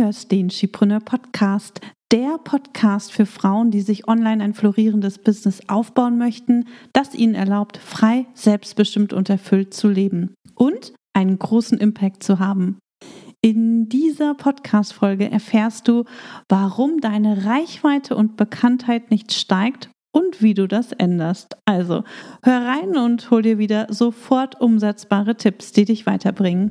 hörst den Skipreneur Podcast, der Podcast für Frauen, die sich online ein florierendes Business aufbauen möchten, das ihnen erlaubt, frei, selbstbestimmt und erfüllt zu leben und einen großen Impact zu haben. In dieser Podcast-Folge erfährst du, warum deine Reichweite und Bekanntheit nicht steigt und wie du das änderst. Also hör rein und hol dir wieder sofort umsetzbare Tipps, die dich weiterbringen.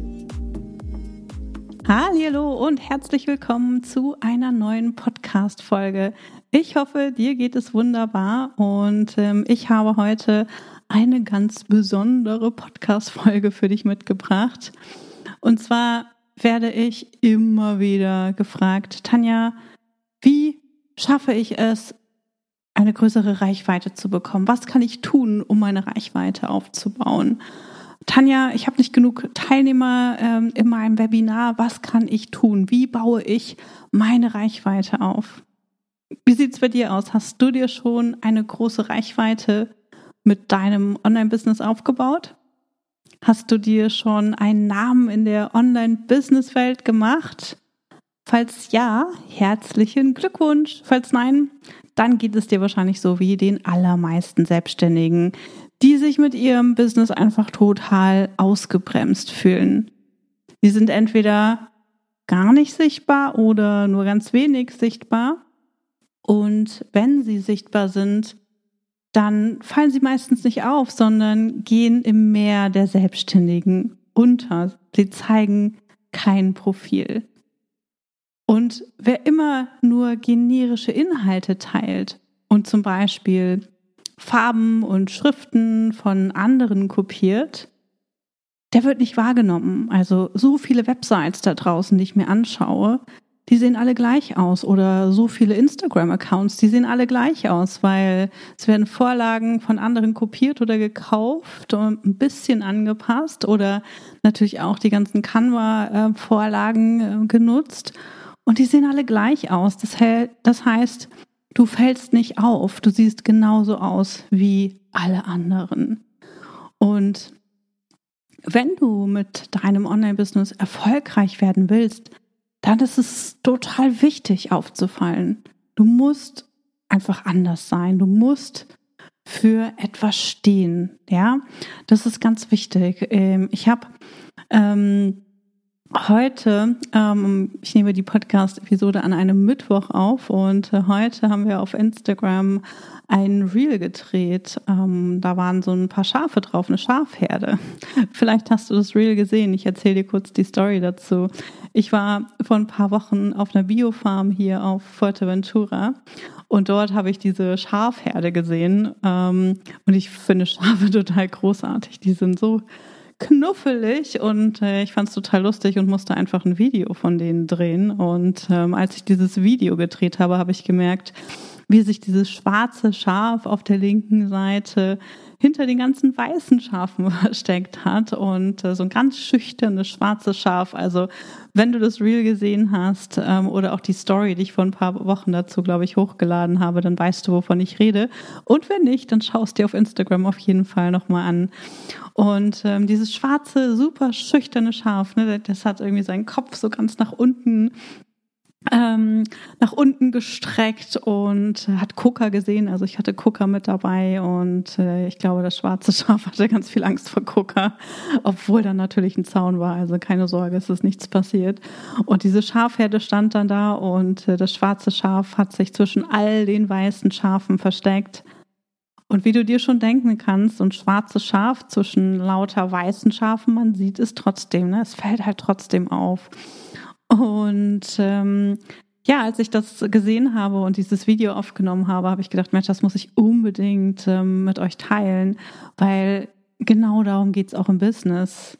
Hallo und herzlich willkommen zu einer neuen Podcast-Folge. Ich hoffe, dir geht es wunderbar und ähm, ich habe heute eine ganz besondere Podcast-Folge für dich mitgebracht. Und zwar werde ich immer wieder gefragt, Tanja, wie schaffe ich es, eine größere Reichweite zu bekommen? Was kann ich tun, um meine Reichweite aufzubauen? Tanja, ich habe nicht genug Teilnehmer ähm, in meinem Webinar. Was kann ich tun? Wie baue ich meine Reichweite auf? Wie sieht's bei dir aus? Hast du dir schon eine große Reichweite mit deinem Online-Business aufgebaut? Hast du dir schon einen Namen in der Online-Business-Welt gemacht? Falls ja, herzlichen Glückwunsch. Falls nein, dann geht es dir wahrscheinlich so wie den allermeisten Selbstständigen, die sich mit ihrem Business einfach total ausgebremst fühlen. Die sind entweder gar nicht sichtbar oder nur ganz wenig sichtbar. Und wenn sie sichtbar sind, dann fallen sie meistens nicht auf, sondern gehen im Meer der Selbstständigen unter. Sie zeigen kein Profil. Und wer immer nur generische Inhalte teilt und zum Beispiel Farben und Schriften von anderen kopiert, der wird nicht wahrgenommen. Also so viele Websites da draußen, die ich mir anschaue, die sehen alle gleich aus. Oder so viele Instagram-Accounts, die sehen alle gleich aus, weil es werden Vorlagen von anderen kopiert oder gekauft und ein bisschen angepasst oder natürlich auch die ganzen Canva-Vorlagen äh, genutzt. Und die sehen alle gleich aus. Das, heißt, Du fällst nicht auf, du siehst genauso aus wie alle anderen. Und wenn du mit deinem Online-Business erfolgreich werden willst, dann ist es total wichtig aufzufallen. Du musst einfach anders sein. Du musst für etwas stehen. Ja, das ist ganz wichtig. Ähm, ich habe ähm, Heute, ähm, ich nehme die Podcast-Episode an einem Mittwoch auf und äh, heute haben wir auf Instagram ein Reel gedreht. Ähm, da waren so ein paar Schafe drauf, eine Schafherde. Vielleicht hast du das Reel gesehen. Ich erzähle dir kurz die Story dazu. Ich war vor ein paar Wochen auf einer Biofarm hier auf Fuerteventura und dort habe ich diese Schafherde gesehen. Ähm, und ich finde Schafe total großartig. Die sind so knuffelig und äh, ich fand es total lustig und musste einfach ein Video von denen drehen. Und ähm, als ich dieses Video gedreht habe, habe ich gemerkt, wie sich dieses schwarze Schaf auf der linken Seite hinter den ganzen weißen Schafen versteckt hat und äh, so ein ganz schüchternes schwarzes Schaf. Also wenn du das Reel gesehen hast ähm, oder auch die Story, die ich vor ein paar Wochen dazu, glaube ich, hochgeladen habe, dann weißt du, wovon ich rede. Und wenn nicht, dann schaust dir auf Instagram auf jeden Fall nochmal an. Und ähm, dieses schwarze, super schüchterne Schaf, ne, das hat irgendwie seinen Kopf so ganz nach unten ähm, nach unten gestreckt und hat Coca gesehen. Also ich hatte Coca mit dabei und äh, ich glaube, das schwarze Schaf hatte ganz viel Angst vor Coca, obwohl da natürlich ein Zaun war. Also keine Sorge, es ist nichts passiert. Und diese Schafherde stand dann da und äh, das schwarze Schaf hat sich zwischen all den weißen Schafen versteckt. Und wie du dir schon denken kannst, so ein schwarzes Schaf zwischen lauter weißen Schafen, man sieht es trotzdem, ne? es fällt halt trotzdem auf. Und ähm, ja, als ich das gesehen habe und dieses Video aufgenommen habe, habe ich gedacht, Mensch, das muss ich unbedingt ähm, mit euch teilen, weil genau darum geht's auch im Business.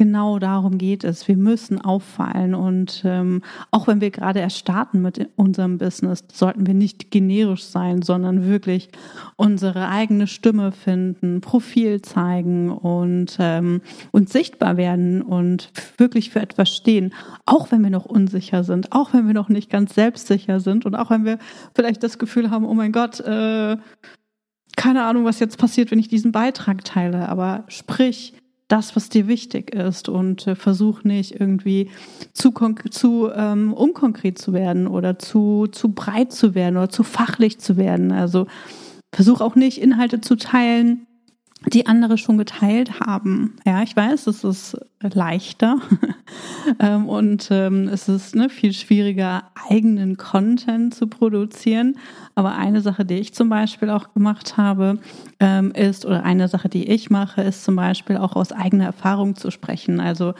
Genau darum geht es. Wir müssen auffallen und ähm, auch wenn wir gerade erst starten mit unserem Business, sollten wir nicht generisch sein, sondern wirklich unsere eigene Stimme finden, Profil zeigen und ähm, uns sichtbar werden und wirklich für etwas stehen, auch wenn wir noch unsicher sind, auch wenn wir noch nicht ganz selbstsicher sind und auch wenn wir vielleicht das Gefühl haben, oh mein Gott, äh, keine Ahnung, was jetzt passiert, wenn ich diesen Beitrag teile, aber sprich das, was dir wichtig ist und äh, versuch nicht irgendwie zu, zu ähm, unkonkret zu werden oder zu, zu breit zu werden oder zu fachlich zu werden. Also versuch auch nicht Inhalte zu teilen, die andere schon geteilt haben. Ja, ich weiß, es ist leichter ähm, und ähm, es ist ne, viel schwieriger, eigenen Content zu produzieren. Aber eine Sache, die ich zum Beispiel auch gemacht habe, ähm, ist, oder eine Sache, die ich mache, ist zum Beispiel auch aus eigener Erfahrung zu sprechen. Also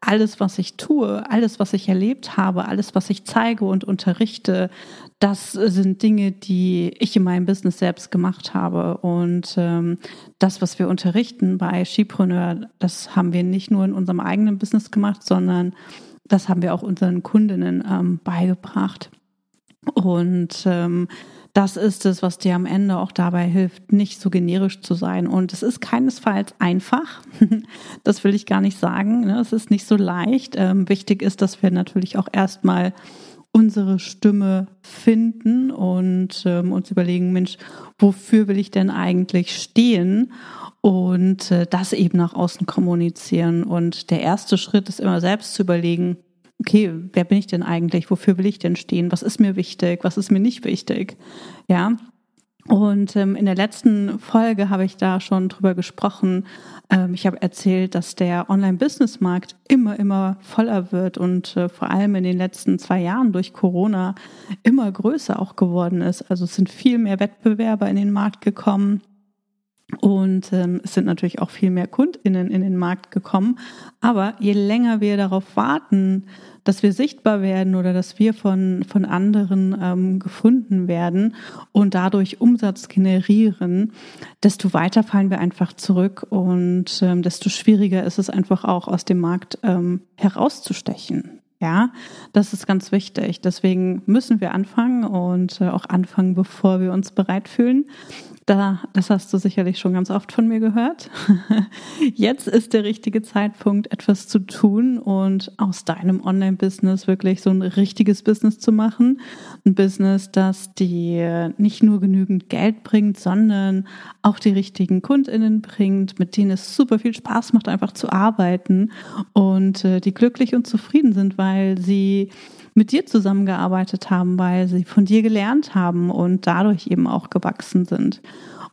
alles, was ich tue, alles, was ich erlebt habe, alles, was ich zeige und unterrichte, das sind Dinge, die ich in meinem Business selbst gemacht habe. Und ähm, das, was wir unterrichten bei Skipreneur, das haben wir nicht nur in unserem eigenen Business gemacht, sondern das haben wir auch unseren Kundinnen ähm, beigebracht. Und ähm, das ist es, was dir am Ende auch dabei hilft, nicht so generisch zu sein. Und es ist keinesfalls einfach. Das will ich gar nicht sagen. Ne? Es ist nicht so leicht. Ähm, wichtig ist, dass wir natürlich auch erstmal unsere Stimme finden und ähm, uns überlegen, Mensch, wofür will ich denn eigentlich stehen? Und äh, das eben nach außen kommunizieren. Und der erste Schritt ist immer selbst zu überlegen, okay, wer bin ich denn eigentlich? Wofür will ich denn stehen? Was ist mir wichtig? Was ist mir nicht wichtig? Ja. Und ähm, in der letzten Folge habe ich da schon drüber gesprochen. Ähm, ich habe erzählt, dass der Online-Business-Markt immer, immer voller wird und äh, vor allem in den letzten zwei Jahren durch Corona immer größer auch geworden ist. Also es sind viel mehr Wettbewerber in den Markt gekommen. Und ähm, es sind natürlich auch viel mehr KundInnen in den Markt gekommen. Aber je länger wir darauf warten, dass wir sichtbar werden oder dass wir von, von anderen ähm, gefunden werden und dadurch Umsatz generieren, desto weiter fallen wir einfach zurück und ähm, desto schwieriger ist es einfach auch aus dem Markt ähm, herauszustechen. Ja, das ist ganz wichtig. Deswegen müssen wir anfangen und äh, auch anfangen, bevor wir uns bereit fühlen. Da, das hast du sicherlich schon ganz oft von mir gehört. Jetzt ist der richtige Zeitpunkt, etwas zu tun und aus deinem Online-Business wirklich so ein richtiges Business zu machen. Ein Business, das dir nicht nur genügend Geld bringt, sondern auch die richtigen KundInnen bringt, mit denen es super viel Spaß macht, einfach zu arbeiten und äh, die glücklich und zufrieden sind, weil sie mit dir zusammengearbeitet haben, weil sie von dir gelernt haben und dadurch eben auch gewachsen sind.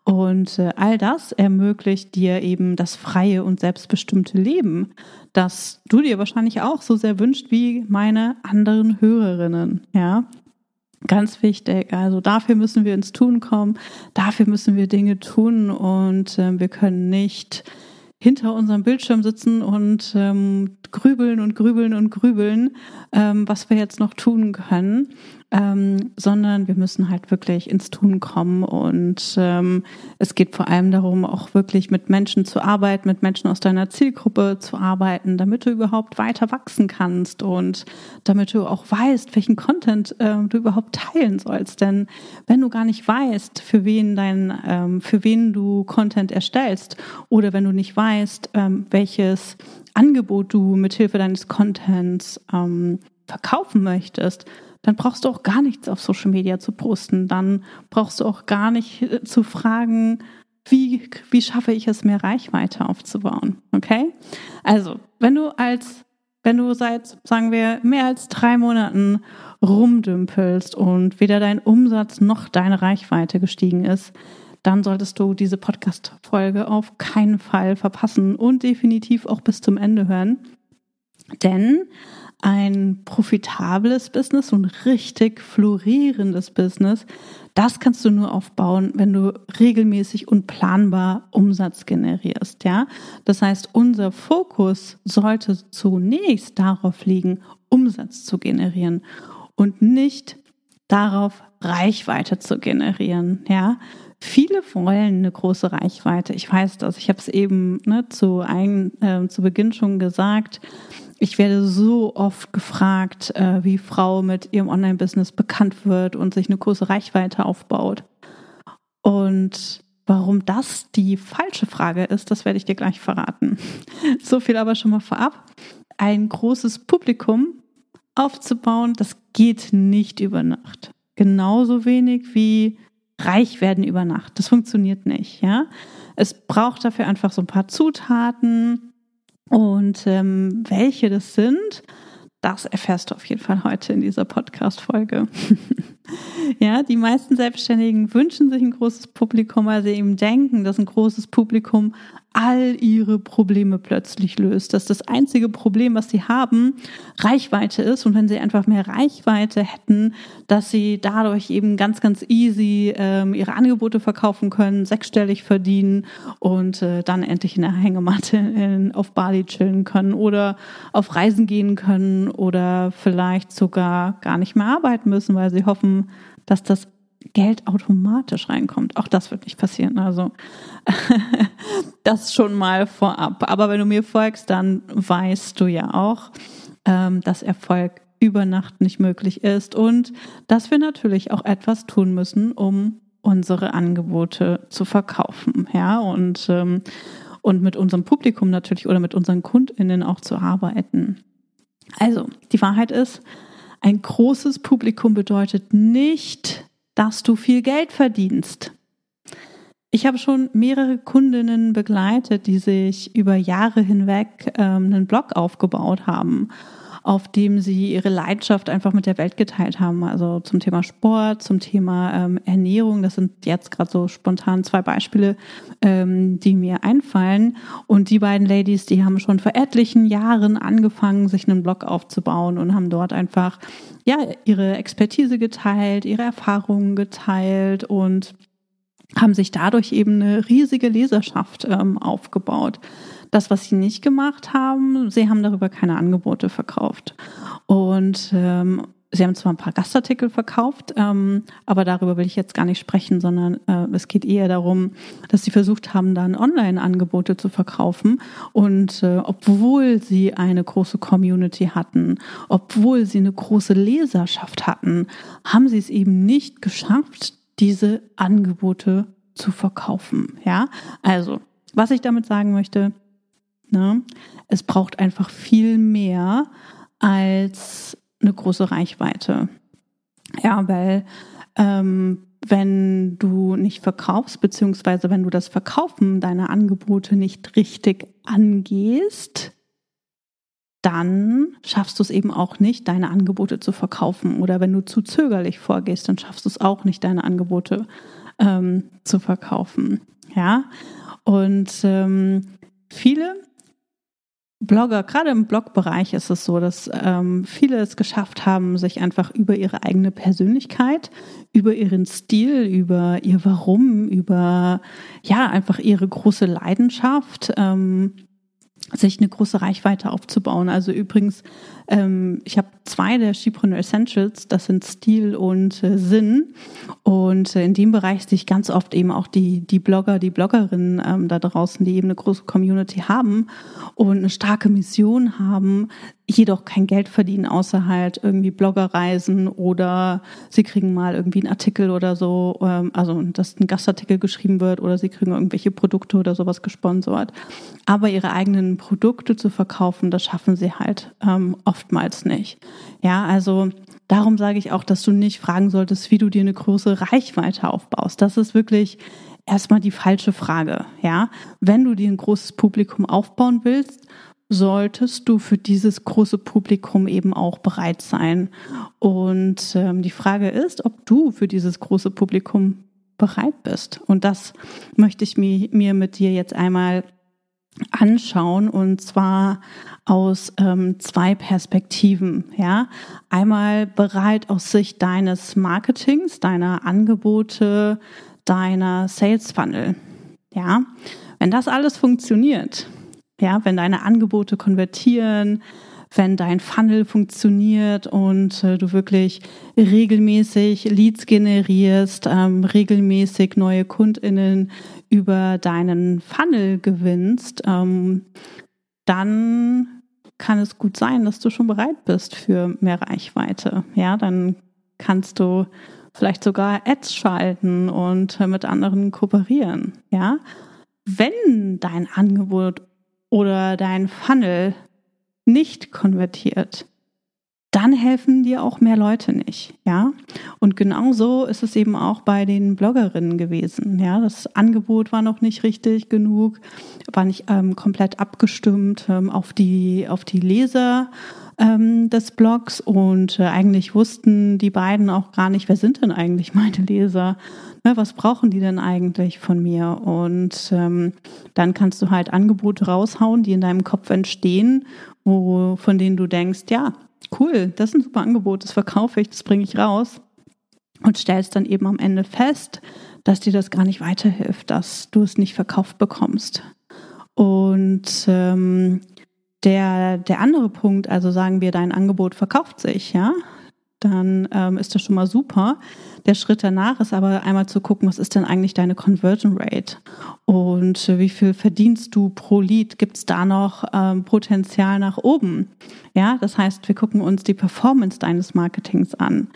Und äh, all das ermöglicht dir eben das freie und selbstbestimmte Leben, das du dir wahrscheinlich auch so sehr wünscht wie meine anderen Hörerinnen, ja. Ganz wichtig. Also dafür müssen wir ins Tun kommen. Dafür müssen wir Dinge tun und äh, wir können nicht hinter unserem Bildschirm sitzen und ähm, grübeln und grübeln und grübeln, ähm, was wir jetzt noch tun können, ähm, sondern wir müssen halt wirklich ins Tun kommen. Und ähm, es geht vor allem darum, auch wirklich mit Menschen zu arbeiten, mit Menschen aus deiner Zielgruppe zu arbeiten, damit du überhaupt weiter wachsen kannst und damit du auch weißt, welchen Content äh, du überhaupt teilen sollst. Denn wenn du gar nicht weißt, für wen dein, ähm, für wen du Content erstellst oder wenn du nicht weißt, ähm, welches Angebot du mithilfe deines Contents ähm, verkaufen möchtest, dann brauchst du auch gar nichts auf Social Media zu posten. Dann brauchst du auch gar nicht äh, zu fragen, wie, wie schaffe ich es, mehr Reichweite aufzubauen. Okay? Also, wenn du als, wenn du seit, sagen wir, mehr als drei Monaten rumdümpelst und weder dein Umsatz noch deine Reichweite gestiegen ist, dann solltest du diese Podcast-Folge auf keinen Fall verpassen und definitiv auch bis zum Ende hören. Denn ein profitables Business, so ein richtig florierendes Business, das kannst du nur aufbauen, wenn du regelmäßig und planbar Umsatz generierst, ja? Das heißt, unser Fokus sollte zunächst darauf liegen, Umsatz zu generieren und nicht darauf, Reichweite zu generieren, ja? Viele wollen eine große Reichweite. Ich weiß das. Ich habe es eben ne, zu, ein, äh, zu Beginn schon gesagt. Ich werde so oft gefragt, äh, wie Frau mit ihrem Online-Business bekannt wird und sich eine große Reichweite aufbaut. Und warum das die falsche Frage ist, das werde ich dir gleich verraten. So viel aber schon mal vorab. Ein großes Publikum aufzubauen, das geht nicht über Nacht. Genauso wenig wie reich werden über Nacht. Das funktioniert nicht, ja. Es braucht dafür einfach so ein paar Zutaten, und ähm, welche das sind, das erfährst du auf jeden Fall heute in dieser Podcast-Folge. ja, die meisten Selbstständigen wünschen sich ein großes Publikum, weil sie eben denken, dass ein großes Publikum all ihre Probleme plötzlich löst. Dass das einzige Problem, was sie haben, Reichweite ist. Und wenn sie einfach mehr Reichweite hätten, dass sie dadurch eben ganz, ganz easy ähm, ihre Angebote verkaufen können, sechsstellig verdienen und äh, dann endlich in der Hängematte in, auf Bali chillen können oder auf Reisen gehen können oder vielleicht sogar gar nicht mehr arbeiten müssen, weil sie hoffen, dass das Geld automatisch reinkommt. Auch das wird nicht passieren. Also das schon mal vorab. Aber wenn du mir folgst, dann weißt du ja auch, ähm, dass Erfolg über Nacht nicht möglich ist und dass wir natürlich auch etwas tun müssen, um unsere Angebote zu verkaufen. Ja, und, ähm, und mit unserem Publikum natürlich oder mit unseren KundInnen auch zu arbeiten. Also, die Wahrheit ist, ein großes Publikum bedeutet nicht, dass du viel Geld verdienst. Ich habe schon mehrere Kundinnen begleitet, die sich über Jahre hinweg ähm, einen Blog aufgebaut haben auf dem sie ihre Leidenschaft einfach mit der Welt geteilt haben. Also zum Thema Sport, zum Thema ähm, Ernährung. Das sind jetzt gerade so spontan zwei Beispiele, ähm, die mir einfallen. Und die beiden Ladies, die haben schon vor etlichen Jahren angefangen, sich einen Blog aufzubauen und haben dort einfach ja ihre Expertise geteilt, ihre Erfahrungen geteilt und haben sich dadurch eben eine riesige Leserschaft ähm, aufgebaut. Das, was sie nicht gemacht haben, sie haben darüber keine Angebote verkauft. Und ähm, Sie haben zwar ein paar Gastartikel verkauft, ähm, aber darüber will ich jetzt gar nicht sprechen, sondern äh, es geht eher darum, dass sie versucht haben, dann Online-Angebote zu verkaufen. Und äh, obwohl sie eine große Community hatten, obwohl sie eine große Leserschaft hatten, haben sie es eben nicht geschafft, diese Angebote zu verkaufen. Ja, also was ich damit sagen möchte, Ne? Es braucht einfach viel mehr als eine große Reichweite. Ja, weil ähm, wenn du nicht verkaufst, beziehungsweise wenn du das Verkaufen deiner Angebote nicht richtig angehst, dann schaffst du es eben auch nicht, deine Angebote zu verkaufen. Oder wenn du zu zögerlich vorgehst, dann schaffst du es auch nicht, deine Angebote ähm, zu verkaufen. Ja, und ähm, viele Blogger, gerade im Blogbereich ist es so, dass ähm, viele es geschafft haben, sich einfach über ihre eigene Persönlichkeit, über ihren Stil, über ihr Warum, über ja einfach ihre große Leidenschaft ähm, sich eine große Reichweite aufzubauen. Also übrigens, ähm, ich habe zwei der Skipreneur Essentials, das sind Stil und äh, Sinn. Und äh, in dem Bereich sehe ich ganz oft eben auch die, die Blogger, die Bloggerinnen ähm, da draußen, die eben eine große Community haben und eine starke Mission haben, jedoch kein Geld verdienen, außer halt irgendwie Bloggerreisen oder sie kriegen mal irgendwie einen Artikel oder so, ähm, also dass ein Gastartikel geschrieben wird oder sie kriegen irgendwelche Produkte oder sowas gesponsert. Aber ihre eigenen Produkte zu verkaufen, das schaffen sie halt ähm, oftmals nicht. Ja, also darum sage ich auch, dass du nicht fragen solltest, wie du dir eine große Reichweite aufbaust. Das ist wirklich erstmal die falsche Frage. Ja, wenn du dir ein großes Publikum aufbauen willst, solltest du für dieses große Publikum eben auch bereit sein. Und ähm, die Frage ist, ob du für dieses große Publikum bereit bist. Und das möchte ich mir, mir mit dir jetzt einmal anschauen und zwar aus ähm, zwei Perspektiven. Ja, einmal bereit aus Sicht deines Marketings, deiner Angebote, deiner Sales Funnel. Ja, wenn das alles funktioniert, ja, wenn deine Angebote konvertieren, wenn dein Funnel funktioniert und äh, du wirklich regelmäßig Leads generierst, ähm, regelmäßig neue KundInnen über deinen Funnel gewinnst, ähm, dann kann es gut sein, dass du schon bereit bist für mehr Reichweite. Ja, dann kannst du vielleicht sogar Ads schalten und äh, mit anderen kooperieren. Ja, wenn dein Angebot oder dein Funnel nicht konvertiert, dann helfen dir auch mehr Leute nicht, ja. Und genauso ist es eben auch bei den Bloggerinnen gewesen, ja. Das Angebot war noch nicht richtig genug, war nicht ähm, komplett abgestimmt ähm, auf die auf die Leser ähm, des Blogs und äh, eigentlich wussten die beiden auch gar nicht, wer sind denn eigentlich meine Leser? Ne, was brauchen die denn eigentlich von mir? Und ähm, dann kannst du halt Angebote raushauen, die in deinem Kopf entstehen, wo, von denen du denkst, ja, cool, das ist ein super Angebot, das verkaufe ich, das bringe ich raus. Und stellst dann eben am Ende fest, dass dir das gar nicht weiterhilft, dass du es nicht verkauft bekommst. Und ähm, der, der andere Punkt, also sagen wir, dein Angebot verkauft sich, ja, dann ähm, ist das schon mal super. Der Schritt danach ist aber einmal zu gucken, was ist denn eigentlich deine Conversion Rate und wie viel verdienst du pro Lead? Gibt es da noch ähm, Potenzial nach oben? Ja, das heißt, wir gucken uns die Performance deines Marketings an.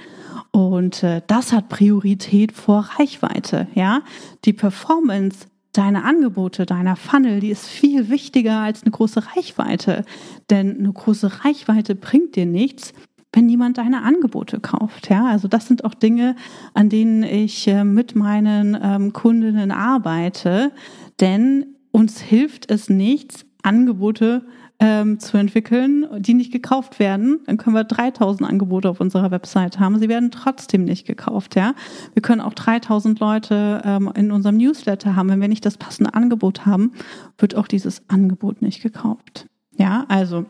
Und äh, das hat Priorität vor Reichweite. Ja, die Performance deiner Angebote, deiner Funnel, die ist viel wichtiger als eine große Reichweite. Denn eine große Reichweite bringt dir nichts, wenn niemand deine Angebote kauft. Ja, also das sind auch Dinge, an denen ich äh, mit meinen ähm, Kundinnen arbeite, denn uns hilft es nichts, Angebote ähm, zu entwickeln, die nicht gekauft werden. Dann können wir 3000 Angebote auf unserer Website haben. Sie werden trotzdem nicht gekauft. Ja, wir können auch 3000 Leute ähm, in unserem Newsletter haben. Wenn wir nicht das passende Angebot haben, wird auch dieses Angebot nicht gekauft. Ja, also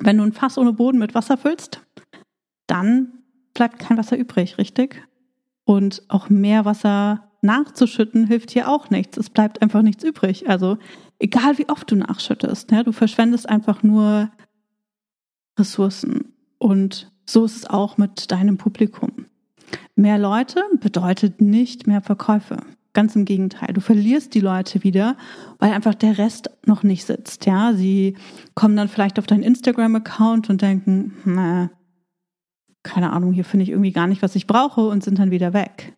wenn du ein Fass ohne Boden mit Wasser füllst, dann bleibt kein Wasser übrig, richtig? Und auch mehr Wasser nachzuschütten hilft hier auch nichts. Es bleibt einfach nichts übrig. Also egal wie oft du nachschüttest, ja, du verschwendest einfach nur Ressourcen. Und so ist es auch mit deinem Publikum. Mehr Leute bedeutet nicht mehr Verkäufe. Ganz im Gegenteil. Du verlierst die Leute wieder, weil einfach der Rest noch nicht sitzt. Ja, sie kommen dann vielleicht auf deinen Instagram-Account und denken, na, keine Ahnung, hier finde ich irgendwie gar nicht, was ich brauche und sind dann wieder weg.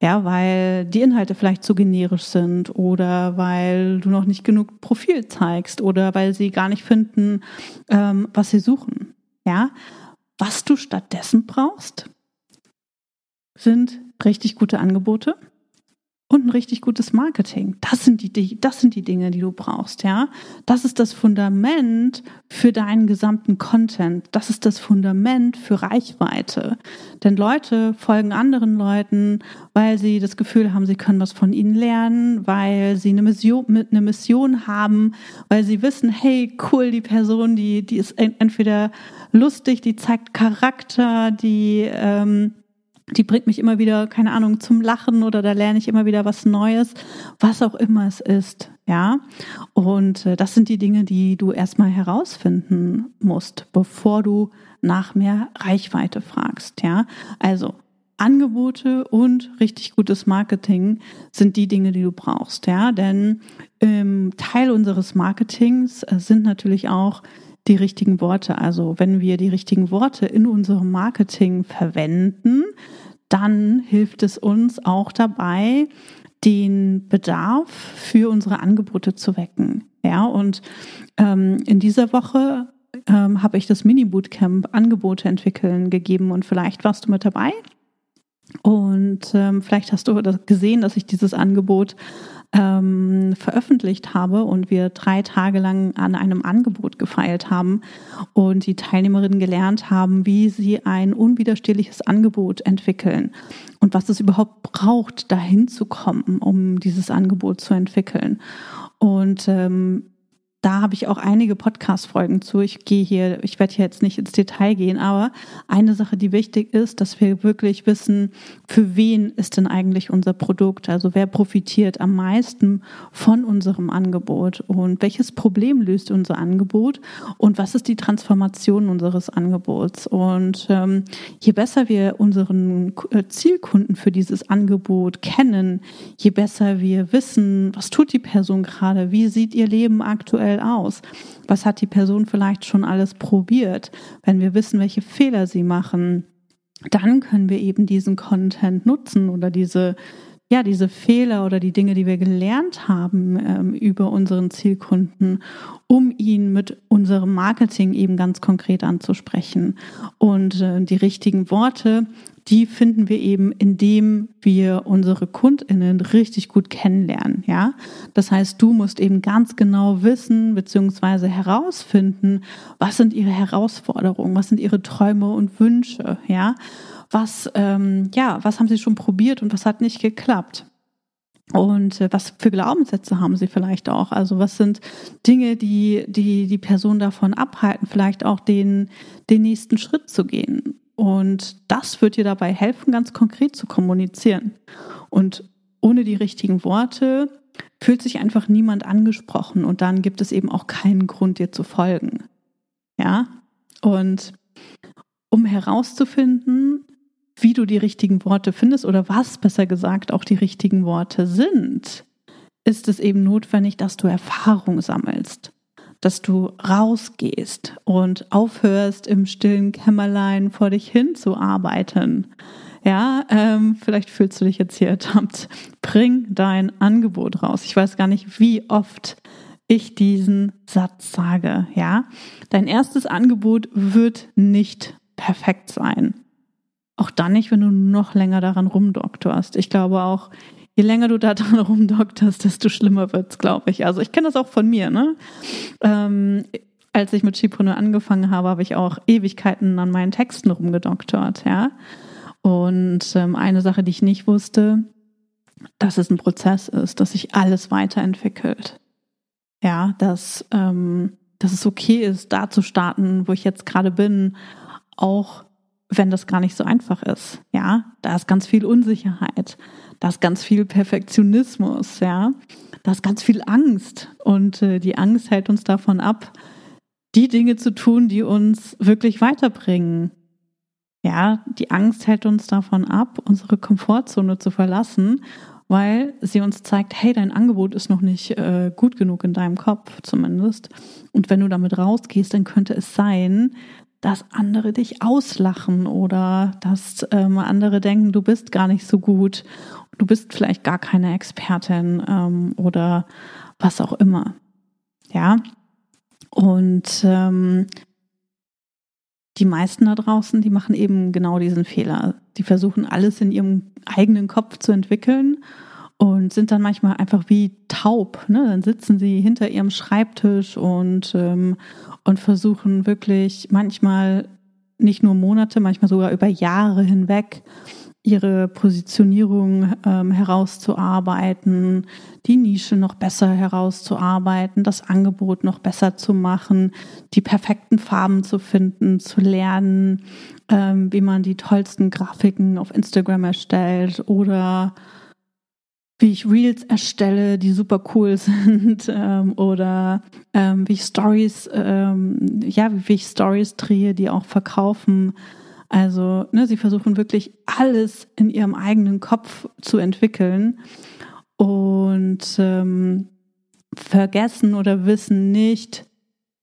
Ja, weil die Inhalte vielleicht zu generisch sind oder weil du noch nicht genug Profil zeigst oder weil sie gar nicht finden, ähm, was sie suchen. Ja, was du stattdessen brauchst, sind richtig gute Angebote und ein richtig gutes Marketing. Das sind die, das sind die Dinge, die du brauchst, ja. Das ist das Fundament für deinen gesamten Content. Das ist das Fundament für Reichweite. Denn Leute folgen anderen Leuten, weil sie das Gefühl haben, sie können was von ihnen lernen, weil sie eine Mission, mit eine Mission haben, weil sie wissen, hey, cool, die Person, die, die ist entweder lustig, die zeigt Charakter, die, ähm, die bringt mich immer wieder, keine Ahnung, zum Lachen oder da lerne ich immer wieder was Neues, was auch immer es ist, ja. Und äh, das sind die Dinge, die du erstmal herausfinden musst, bevor du nach mehr Reichweite fragst, ja. Also Angebote und richtig gutes Marketing sind die Dinge, die du brauchst, ja. Denn ähm, Teil unseres Marketings äh, sind natürlich auch die richtigen Worte. Also wenn wir die richtigen Worte in unserem Marketing verwenden, dann hilft es uns auch dabei, den Bedarf für unsere Angebote zu wecken. Ja, und ähm, in dieser Woche ähm, habe ich das Mini-Bootcamp Angebote entwickeln gegeben und vielleicht warst du mit dabei. Und ähm, vielleicht hast du gesehen, dass ich dieses Angebot ähm, veröffentlicht habe und wir drei Tage lang an einem Angebot gefeilt haben und die Teilnehmerinnen gelernt haben, wie sie ein unwiderstehliches Angebot entwickeln und was es überhaupt braucht, dahin zu kommen, um dieses Angebot zu entwickeln. Und ähm, da habe ich auch einige Podcast-Folgen zu. Ich gehe hier, ich werde hier jetzt nicht ins Detail gehen, aber eine Sache, die wichtig ist, dass wir wirklich wissen, für wen ist denn eigentlich unser Produkt? Also wer profitiert am meisten von unserem Angebot und welches Problem löst unser Angebot und was ist die Transformation unseres Angebots? Und ähm, je besser wir unseren äh, Zielkunden für dieses Angebot kennen, je besser wir wissen, was tut die Person gerade, wie sieht ihr Leben aktuell aktuell aus? Was hat die Person vielleicht schon alles probiert? Wenn wir wissen, welche Fehler sie machen, dann können wir eben diesen Content nutzen oder diese ja, diese Fehler oder die Dinge, die wir gelernt haben ähm, über unseren Zielkunden, um ihn mit unserem Marketing eben ganz konkret anzusprechen. Und äh, die richtigen Worte die finden wir eben, indem wir unsere KundInnen richtig gut kennenlernen, ja. Das heißt, du musst eben ganz genau wissen, beziehungsweise herausfinden, was sind ihre Herausforderungen, was sind ihre Träume und Wünsche, ja. Was, ähm, ja, was haben sie schon probiert und was hat nicht geklappt? Und äh, was für Glaubenssätze haben sie vielleicht auch? Also was sind Dinge, die die, die Person davon abhalten, vielleicht auch den, den nächsten Schritt zu gehen? Und das wird dir dabei helfen, ganz konkret zu kommunizieren. Und ohne die richtigen Worte fühlt sich einfach niemand angesprochen und dann gibt es eben auch keinen Grund, dir zu folgen. Ja? Und um herauszufinden, wie du die richtigen Worte findest oder was besser gesagt auch die richtigen Worte sind, ist es eben notwendig, dass du Erfahrung sammelst dass du rausgehst und aufhörst, im stillen Kämmerlein vor dich hin zu arbeiten. Ja, ähm, vielleicht fühlst du dich jetzt hier ertappt. Bring dein Angebot raus. Ich weiß gar nicht, wie oft ich diesen Satz sage. Ja, dein erstes Angebot wird nicht perfekt sein. Auch dann nicht, wenn du noch länger daran rumdoktorst. Ich glaube auch, je länger du da dran rumdokterst, desto schlimmer wird's, glaube ich. Also ich kenne das auch von mir, ne? Ähm, als ich mit Skipreneur angefangen habe, habe ich auch Ewigkeiten an meinen Texten rumgedoktert, ja. Und ähm, eine Sache, die ich nicht wusste, dass es ein Prozess ist, dass sich alles weiterentwickelt. Ja, dass, ähm, dass es okay ist, da zu starten, wo ich jetzt gerade bin, auch wenn das gar nicht so einfach ist. Ja, da ist ganz viel Unsicherheit. Da ist ganz viel Perfektionismus, ja. Da ist ganz viel Angst. Und äh, die Angst hält uns davon ab, die Dinge zu tun, die uns wirklich weiterbringen. Ja, die Angst hält uns davon ab, unsere Komfortzone zu verlassen, weil sie uns zeigt, hey, dein Angebot ist noch nicht äh, gut genug in deinem Kopf zumindest. Und wenn du damit rausgehst, dann könnte es sein, dass andere dich auslachen oder dass ähm, andere denken, du bist gar nicht so gut, du bist vielleicht gar keine Expertin ähm, oder was auch immer. Ja. Und ähm, die meisten da draußen, die machen eben genau diesen Fehler. Die versuchen alles in ihrem eigenen Kopf zu entwickeln und sind dann manchmal einfach wie taub. Ne? Dann sitzen sie hinter ihrem Schreibtisch und, ähm, und versuchen wirklich manchmal nicht nur Monate, manchmal sogar über Jahre hinweg ihre Positionierung ähm, herauszuarbeiten, die Nische noch besser herauszuarbeiten, das Angebot noch besser zu machen, die perfekten Farben zu finden, zu lernen, ähm, wie man die tollsten Grafiken auf Instagram erstellt oder wie ich Reels erstelle, die super cool sind, ähm, oder ähm, wie ich Stories, ähm, ja, wie ich Stories drehe, die auch verkaufen. Also, ne, sie versuchen wirklich alles in ihrem eigenen Kopf zu entwickeln und ähm, vergessen oder wissen nicht,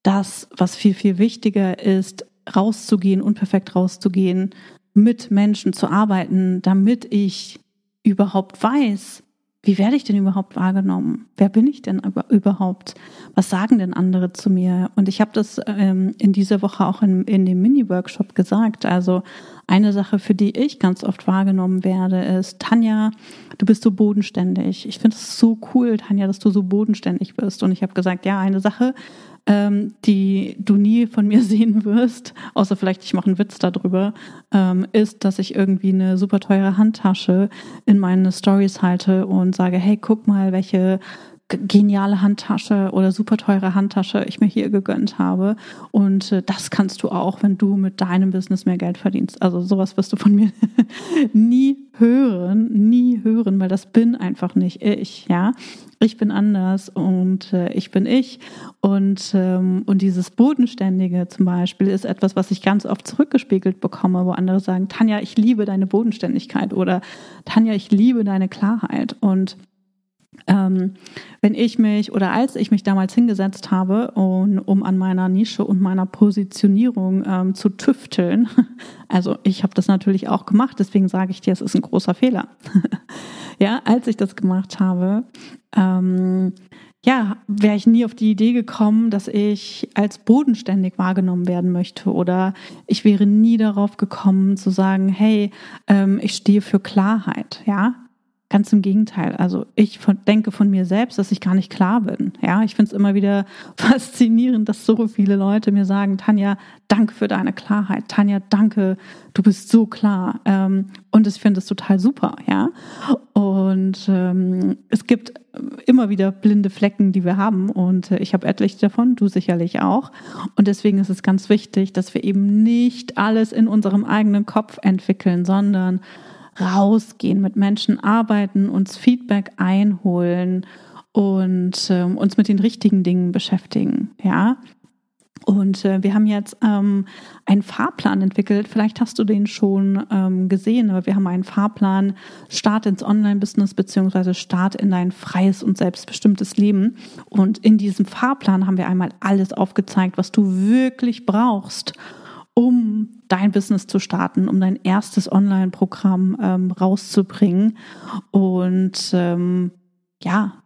das, was viel, viel wichtiger ist, rauszugehen, unperfekt rauszugehen, mit Menschen zu arbeiten, damit ich überhaupt weiß, wie werde ich denn überhaupt wahrgenommen? Wer bin ich denn überhaupt? Was sagen denn andere zu mir? Und ich habe das ähm, in dieser Woche auch in, in dem Mini-Workshop gesagt. Also eine Sache, für die ich ganz oft wahrgenommen werde, ist, Tanja, du bist so bodenständig. Ich finde es so cool, Tanja, dass du so bodenständig bist. Und ich habe gesagt, ja, eine Sache, ähm, die du nie von mir sehen wirst, außer vielleicht ich mache einen Witz darüber, ähm, ist, dass ich irgendwie eine super teure Handtasche in meine Stories halte und sage, hey, guck mal, welche geniale Handtasche oder super teure Handtasche ich mir hier gegönnt habe. Und äh, das kannst du auch, wenn du mit deinem Business mehr Geld verdienst. Also sowas wirst du von mir nie hören, nie hören, weil das bin einfach nicht ich, ja. Ich bin anders und äh, ich bin ich. Und, ähm, und dieses Bodenständige zum Beispiel ist etwas, was ich ganz oft zurückgespiegelt bekomme, wo andere sagen, Tanja, ich liebe deine Bodenständigkeit oder Tanja, ich liebe deine Klarheit. Und ähm, wenn ich mich oder als ich mich damals hingesetzt habe, um, um an meiner Nische und meiner Positionierung ähm, zu tüfteln, also ich habe das natürlich auch gemacht, deswegen sage ich dir, es ist ein großer Fehler. ja, als ich das gemacht habe, ähm, ja, wäre ich nie auf die Idee gekommen, dass ich als bodenständig wahrgenommen werden möchte oder ich wäre nie darauf gekommen zu sagen, hey, ähm, ich stehe für Klarheit, ja. Ganz im Gegenteil. Also ich denke von mir selbst, dass ich gar nicht klar bin. Ja, ich finde es immer wieder faszinierend, dass so viele Leute mir sagen, Tanja, danke für deine Klarheit. Tanja, danke, du bist so klar. Ähm, und ich finde es total super. Ja, und ähm, es gibt immer wieder blinde Flecken, die wir haben. Und äh, ich habe etliche davon, du sicherlich auch. Und deswegen ist es ganz wichtig, dass wir eben nicht alles in unserem eigenen Kopf entwickeln, sondern rausgehen, mit Menschen arbeiten, uns Feedback einholen und äh, uns mit den richtigen Dingen beschäftigen. Ja. Und äh, wir haben jetzt ähm, einen Fahrplan entwickelt. Vielleicht hast du den schon ähm, gesehen, aber wir haben einen Fahrplan Start ins Online-Business beziehungsweise Start in dein freies und selbstbestimmtes Leben. Und in diesem Fahrplan haben wir einmal alles aufgezeigt, was du wirklich brauchst, um dein Business zu starten, um dein erstes Online-Programm ähm, rauszubringen. Und ähm, ja,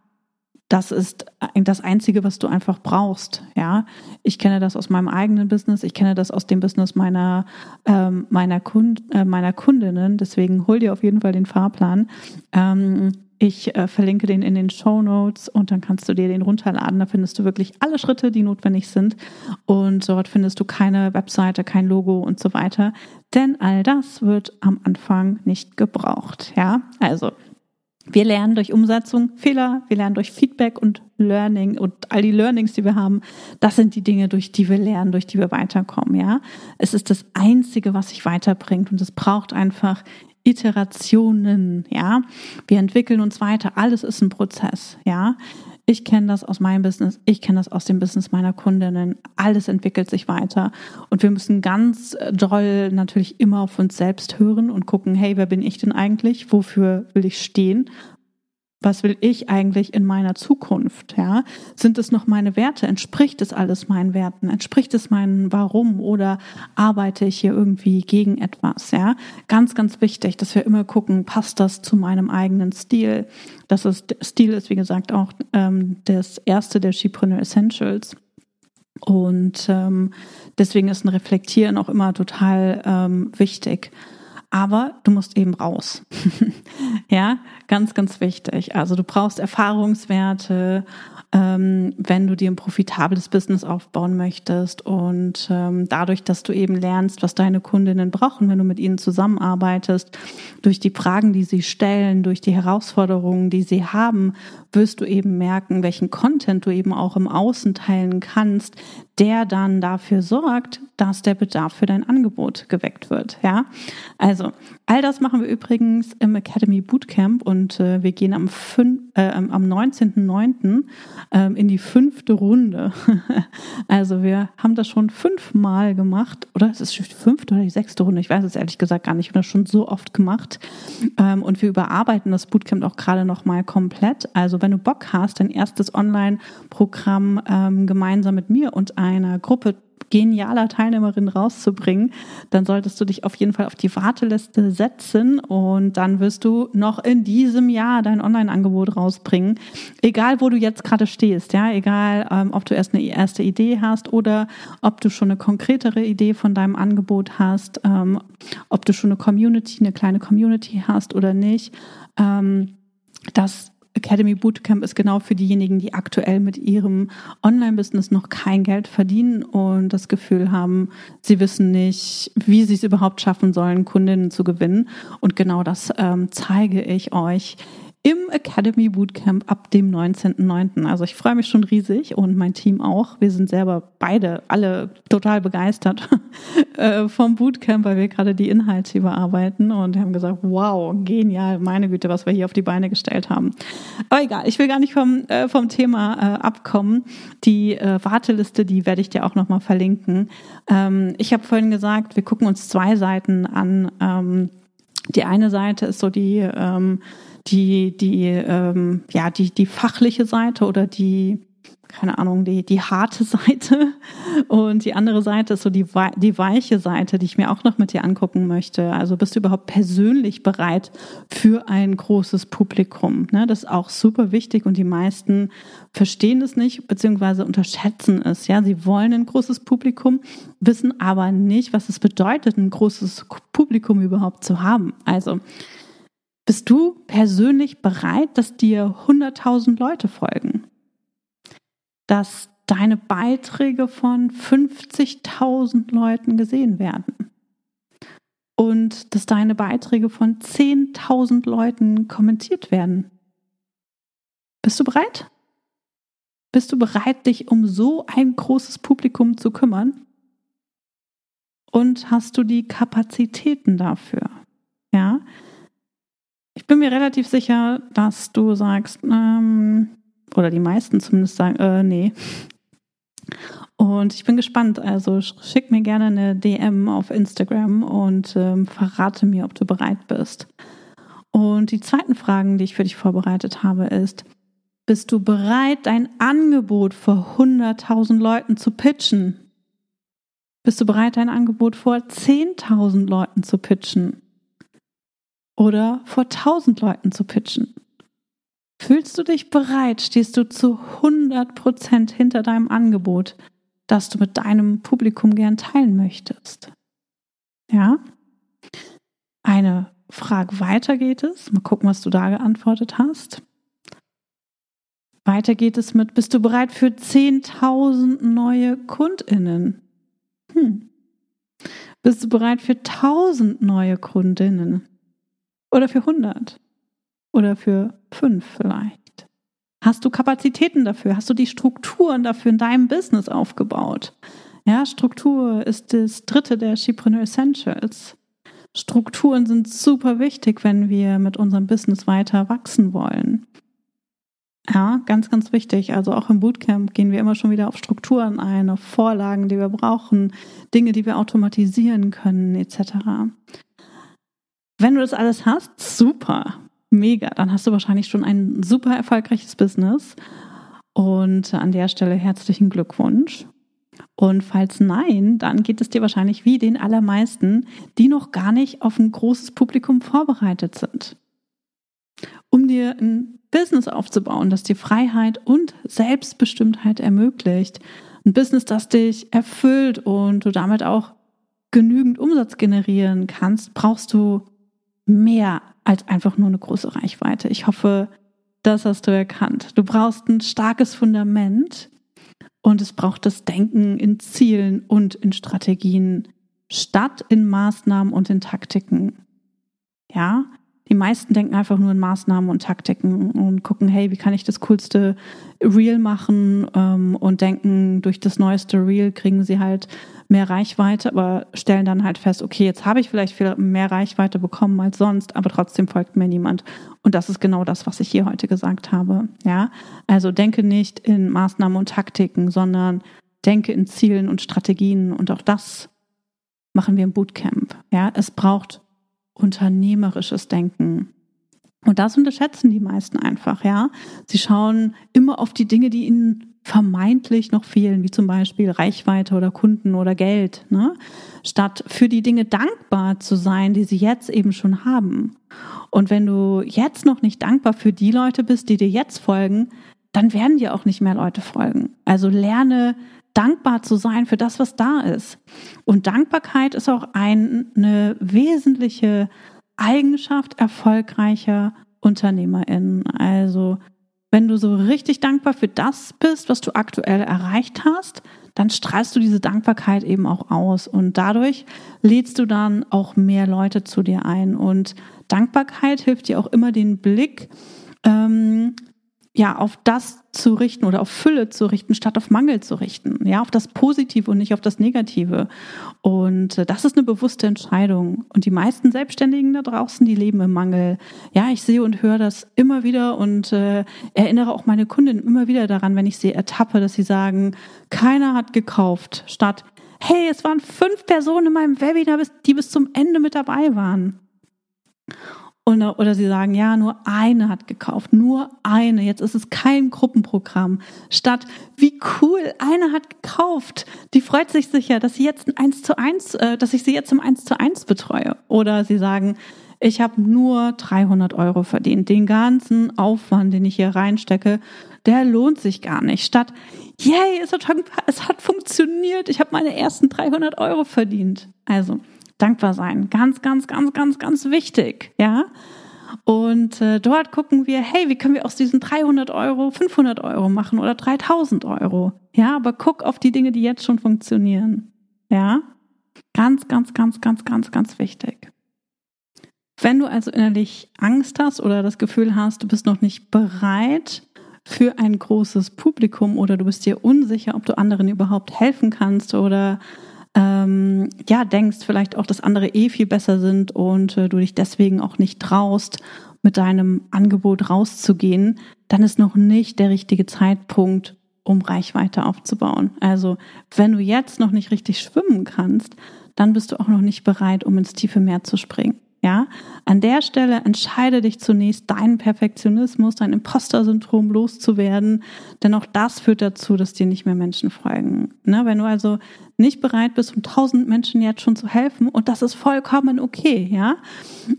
das ist das Einzige, was du einfach brauchst. Ja, ich kenne das aus meinem eigenen Business, ich kenne das aus dem Business meiner ähm, meiner, Kund, äh, meiner Kundinnen. Deswegen hol dir auf jeden Fall den Fahrplan. Ähm, ich äh, verlinke den in den Show Notes und dann kannst du dir den runterladen. Da findest du wirklich alle Schritte, die notwendig sind. Und dort findest du keine Webseite, kein Logo und so weiter. Denn all das wird am Anfang nicht gebraucht. Ja, also wir lernen durch Umsetzung Fehler, wir lernen durch Feedback und Learning und all die Learnings, die wir haben. Das sind die Dinge, durch die wir lernen, durch die wir weiterkommen. Ja, es ist das Einzige, was sich weiterbringt und es braucht einfach Iterationen, ja. Wir entwickeln uns weiter. Alles ist ein Prozess, ja. Ich kenne das aus meinem Business, ich kenne das aus dem Business meiner Kundinnen. Alles entwickelt sich weiter. Und wir müssen ganz doll natürlich immer auf uns selbst hören und gucken, hey, wer bin ich denn eigentlich? Wofür will ich stehen? Was will ich eigentlich in meiner Zukunft? Ja, sind es noch meine Werte? Entspricht es alles meinen Werten? Entspricht es meinen Warum? Oder arbeite ich hier irgendwie gegen etwas? Ja, ganz, ganz wichtig, dass wir immer gucken, passt das zu meinem eigenen Stil? Das ist Stil ist wie gesagt auch ähm, das erste der Skipreneur Essentials. Und ähm, deswegen ist ein Reflektieren auch immer total ähm, wichtig aber du musst eben raus. ja, ganz, ganz wichtig. Also du brauchst Erfahrungswerte ähm, wenn du dir ein profitables Business aufbauen möchtest und ähm, dadurch, dass du eben lernst, was deine Kundinnen brauchen, wenn du mit ihnen zusammenarbeitest, durch die Fragen, die sie stellen, durch die Herausforderungen, die sie haben, wirst du eben merken, welchen Content du eben auch im Außen teilen kannst, der dann dafür sorgt, dass der Bedarf für dein Angebot geweckt wird. Ja, also all das machen wir übrigens im Academy Bootcamp und äh, wir gehen am, äh, am 19.09 ähm, in die fünfte Runde. also wir haben das schon fünfmal gemacht, oder es ist die fünfte oder die sechste Runde, ich weiß es ehrlich gesagt gar nicht, wir haben das schon so oft gemacht. Ähm, und wir überarbeiten das Bootcamp auch gerade nochmal komplett. Also wenn du Bock hast, dein erstes Online-Programm ähm, gemeinsam mit mir und einer Gruppe genialer Teilnehmerin rauszubringen, dann solltest du dich auf jeden Fall auf die Warteliste setzen und dann wirst du noch in diesem Jahr dein Online-Angebot rausbringen. Egal, wo du jetzt gerade stehst, ja, egal, ähm, ob du erst eine erste Idee hast oder ob du schon eine konkretere Idee von deinem Angebot hast, ähm, ob du schon eine Community, eine kleine Community hast oder nicht. Ähm, das Academy Bootcamp ist genau für diejenigen, die aktuell mit ihrem Online-Business noch kein Geld verdienen und das Gefühl haben, sie wissen nicht, wie sie es überhaupt schaffen sollen, Kundinnen zu gewinnen. Und genau das ähm, zeige ich euch im Academy Bootcamp ab dem 19.09. Also ich freue mich schon riesig und mein Team auch. Wir sind selber beide alle total begeistert äh, vom Bootcamp, weil wir gerade die Inhalte überarbeiten und haben gesagt, wow, genial, meine Güte, was wir hier auf die Beine gestellt haben. Aber egal, ich will gar nicht vom, äh, vom Thema äh, abkommen. Die äh, Warteliste, die werde ich dir auch nochmal verlinken. Ähm, ich habe vorhin gesagt, wir gucken uns zwei Seiten an. Ähm, die eine Seite ist so die ähm, die, die, ähm, ja, die, die fachliche Seite oder die, keine Ahnung, die, die harte Seite. Und die andere Seite ist so die, die weiche Seite, die ich mir auch noch mit dir angucken möchte. Also bist du überhaupt persönlich bereit für ein großes Publikum? Ne? Das ist auch super wichtig und die meisten verstehen es nicht beziehungsweise unterschätzen es. Ja, sie wollen ein großes Publikum, wissen aber nicht, was es bedeutet, ein großes Publikum überhaupt zu haben. Also bist du persönlich bereit, dass dir 100.000 Leute folgen? Dass deine Beiträge von 50.000 Leuten gesehen werden? Und dass deine Beiträge von 10.000 Leuten kommentiert werden? Bist du bereit? Bist du bereit, dich um so ein großes Publikum zu kümmern? Und hast du die Kapazitäten dafür? Ja, bin mir relativ sicher, dass du sagst, ähm, oder die meisten zumindest sagen, äh, nee. Und ich bin gespannt. Also schick mir gerne eine DM auf Instagram und ähm, verrate mir, ob du bereit bist. Und die zweiten Fragen, die ich für dich vorbereitet habe, ist, bist du bereit, dein Angebot vor 100.000 Leuten zu pitchen? Bist du bereit, dein Angebot vor 10.000 Leuten zu pitchen? Oder vor tausend Leuten zu pitchen? Fühlst du dich bereit? Stehst du zu 100 Prozent hinter deinem Angebot, das du mit deinem Publikum gern teilen möchtest? Ja? Eine Frage weiter geht es. Mal gucken, was du da geantwortet hast. Weiter geht es mit, bist du bereit für 10.000 neue KundInnen? Hm. Bist du bereit für 1000 neue Kundinnen? Oder für 100? Oder für 5 vielleicht? Hast du Kapazitäten dafür? Hast du die Strukturen dafür in deinem Business aufgebaut? Ja, Struktur ist das dritte der Shepreneur Essentials. Strukturen sind super wichtig, wenn wir mit unserem Business weiter wachsen wollen. Ja, ganz, ganz wichtig. Also auch im Bootcamp gehen wir immer schon wieder auf Strukturen ein, auf Vorlagen, die wir brauchen, Dinge, die wir automatisieren können, etc. Wenn du das alles hast, super, mega. Dann hast du wahrscheinlich schon ein super erfolgreiches Business. Und an der Stelle herzlichen Glückwunsch. Und falls nein, dann geht es dir wahrscheinlich wie den allermeisten, die noch gar nicht auf ein großes Publikum vorbereitet sind. Um dir ein Business aufzubauen, das dir Freiheit und Selbstbestimmtheit ermöglicht. Ein Business, das dich erfüllt und du damit auch genügend Umsatz generieren kannst, brauchst du mehr als einfach nur eine große Reichweite. Ich hoffe, das hast du erkannt. Du brauchst ein starkes Fundament und es braucht das Denken in Zielen und in Strategien statt in Maßnahmen und in Taktiken. Ja, die meisten denken einfach nur in Maßnahmen und Taktiken und gucken, hey, wie kann ich das coolste Reel machen ähm, und denken, durch das neueste Reel kriegen sie halt mehr Reichweite, aber stellen dann halt fest, okay, jetzt habe ich vielleicht viel mehr Reichweite bekommen als sonst, aber trotzdem folgt mir niemand. Und das ist genau das, was ich hier heute gesagt habe. Ja, also denke nicht in Maßnahmen und Taktiken, sondern denke in Zielen und Strategien und auch das machen wir im Bootcamp. Ja, es braucht unternehmerisches Denken. Und das unterschätzen die meisten einfach, ja. Sie schauen immer auf die Dinge, die ihnen vermeintlich noch fehlen, wie zum Beispiel Reichweite oder Kunden oder Geld, ne? statt für die Dinge dankbar zu sein, die sie jetzt eben schon haben. Und wenn du jetzt noch nicht dankbar für die Leute bist, die dir jetzt folgen, dann werden dir auch nicht mehr Leute folgen. Also lerne dankbar zu sein für das, was da ist. Und Dankbarkeit ist auch eine wesentliche Eigenschaft erfolgreicher UnternehmerInnen. Also wenn du so richtig dankbar für das bist, was du aktuell erreicht hast, dann strahlst du diese Dankbarkeit eben auch aus und dadurch lädst du dann auch mehr Leute zu dir ein und Dankbarkeit hilft dir auch immer den Blick ähm, ja, auf das zu richten oder auf Fülle zu richten, statt auf Mangel zu richten. Ja, auf das Positive und nicht auf das Negative. Und äh, das ist eine bewusste Entscheidung. Und die meisten Selbstständigen da draußen, die leben im Mangel. Ja, ich sehe und höre das immer wieder und äh, erinnere auch meine Kundinnen immer wieder daran, wenn ich sie ertappe, dass sie sagen, keiner hat gekauft, statt, hey, es waren fünf Personen in meinem Webinar, die bis zum Ende mit dabei waren. Oder, oder sie sagen, ja, nur eine hat gekauft, nur eine. Jetzt ist es kein Gruppenprogramm. Statt, wie cool, eine hat gekauft. Die freut sich sicher, dass sie jetzt ein 1 zu 1, äh, dass ich sie jetzt im 1 zu 1 betreue. Oder sie sagen, ich habe nur 300 Euro verdient. Den ganzen Aufwand, den ich hier reinstecke, der lohnt sich gar nicht. Statt, yay, es hat, es hat funktioniert. Ich habe meine ersten 300 Euro verdient. Also, dankbar sein. Ganz, ganz, ganz, ganz, ganz wichtig, ja. Und äh, dort gucken wir, hey, wie können wir aus diesen 300 Euro 500 Euro machen oder 3000 Euro? Ja, aber guck auf die Dinge, die jetzt schon funktionieren. Ja, ganz, ganz, ganz, ganz, ganz, ganz wichtig. Wenn du also innerlich Angst hast oder das Gefühl hast, du bist noch nicht bereit für ein großes Publikum oder du bist dir unsicher, ob du anderen überhaupt helfen kannst oder ähm, ja, denkst vielleicht auch, dass andere eh viel besser sind und äh, du dich deswegen auch nicht traust, mit deinem Angebot rauszugehen, dann ist noch nicht der richtige Zeitpunkt, um Reichweite aufzubauen. Also wenn du jetzt noch nicht richtig schwimmen kannst, dann bist du auch noch nicht bereit, um ins tiefe Meer zu springen. Ja, an der Stelle entscheide dich zunächst, deinen Perfektionismus, dein Imposter-Syndrom loszuwerden, denn auch das führt dazu, dass dir nicht mehr Menschen folgen. Ne? Wenn du also nicht bereit bist, um tausend Menschen jetzt schon zu helfen, und das ist vollkommen okay, ja,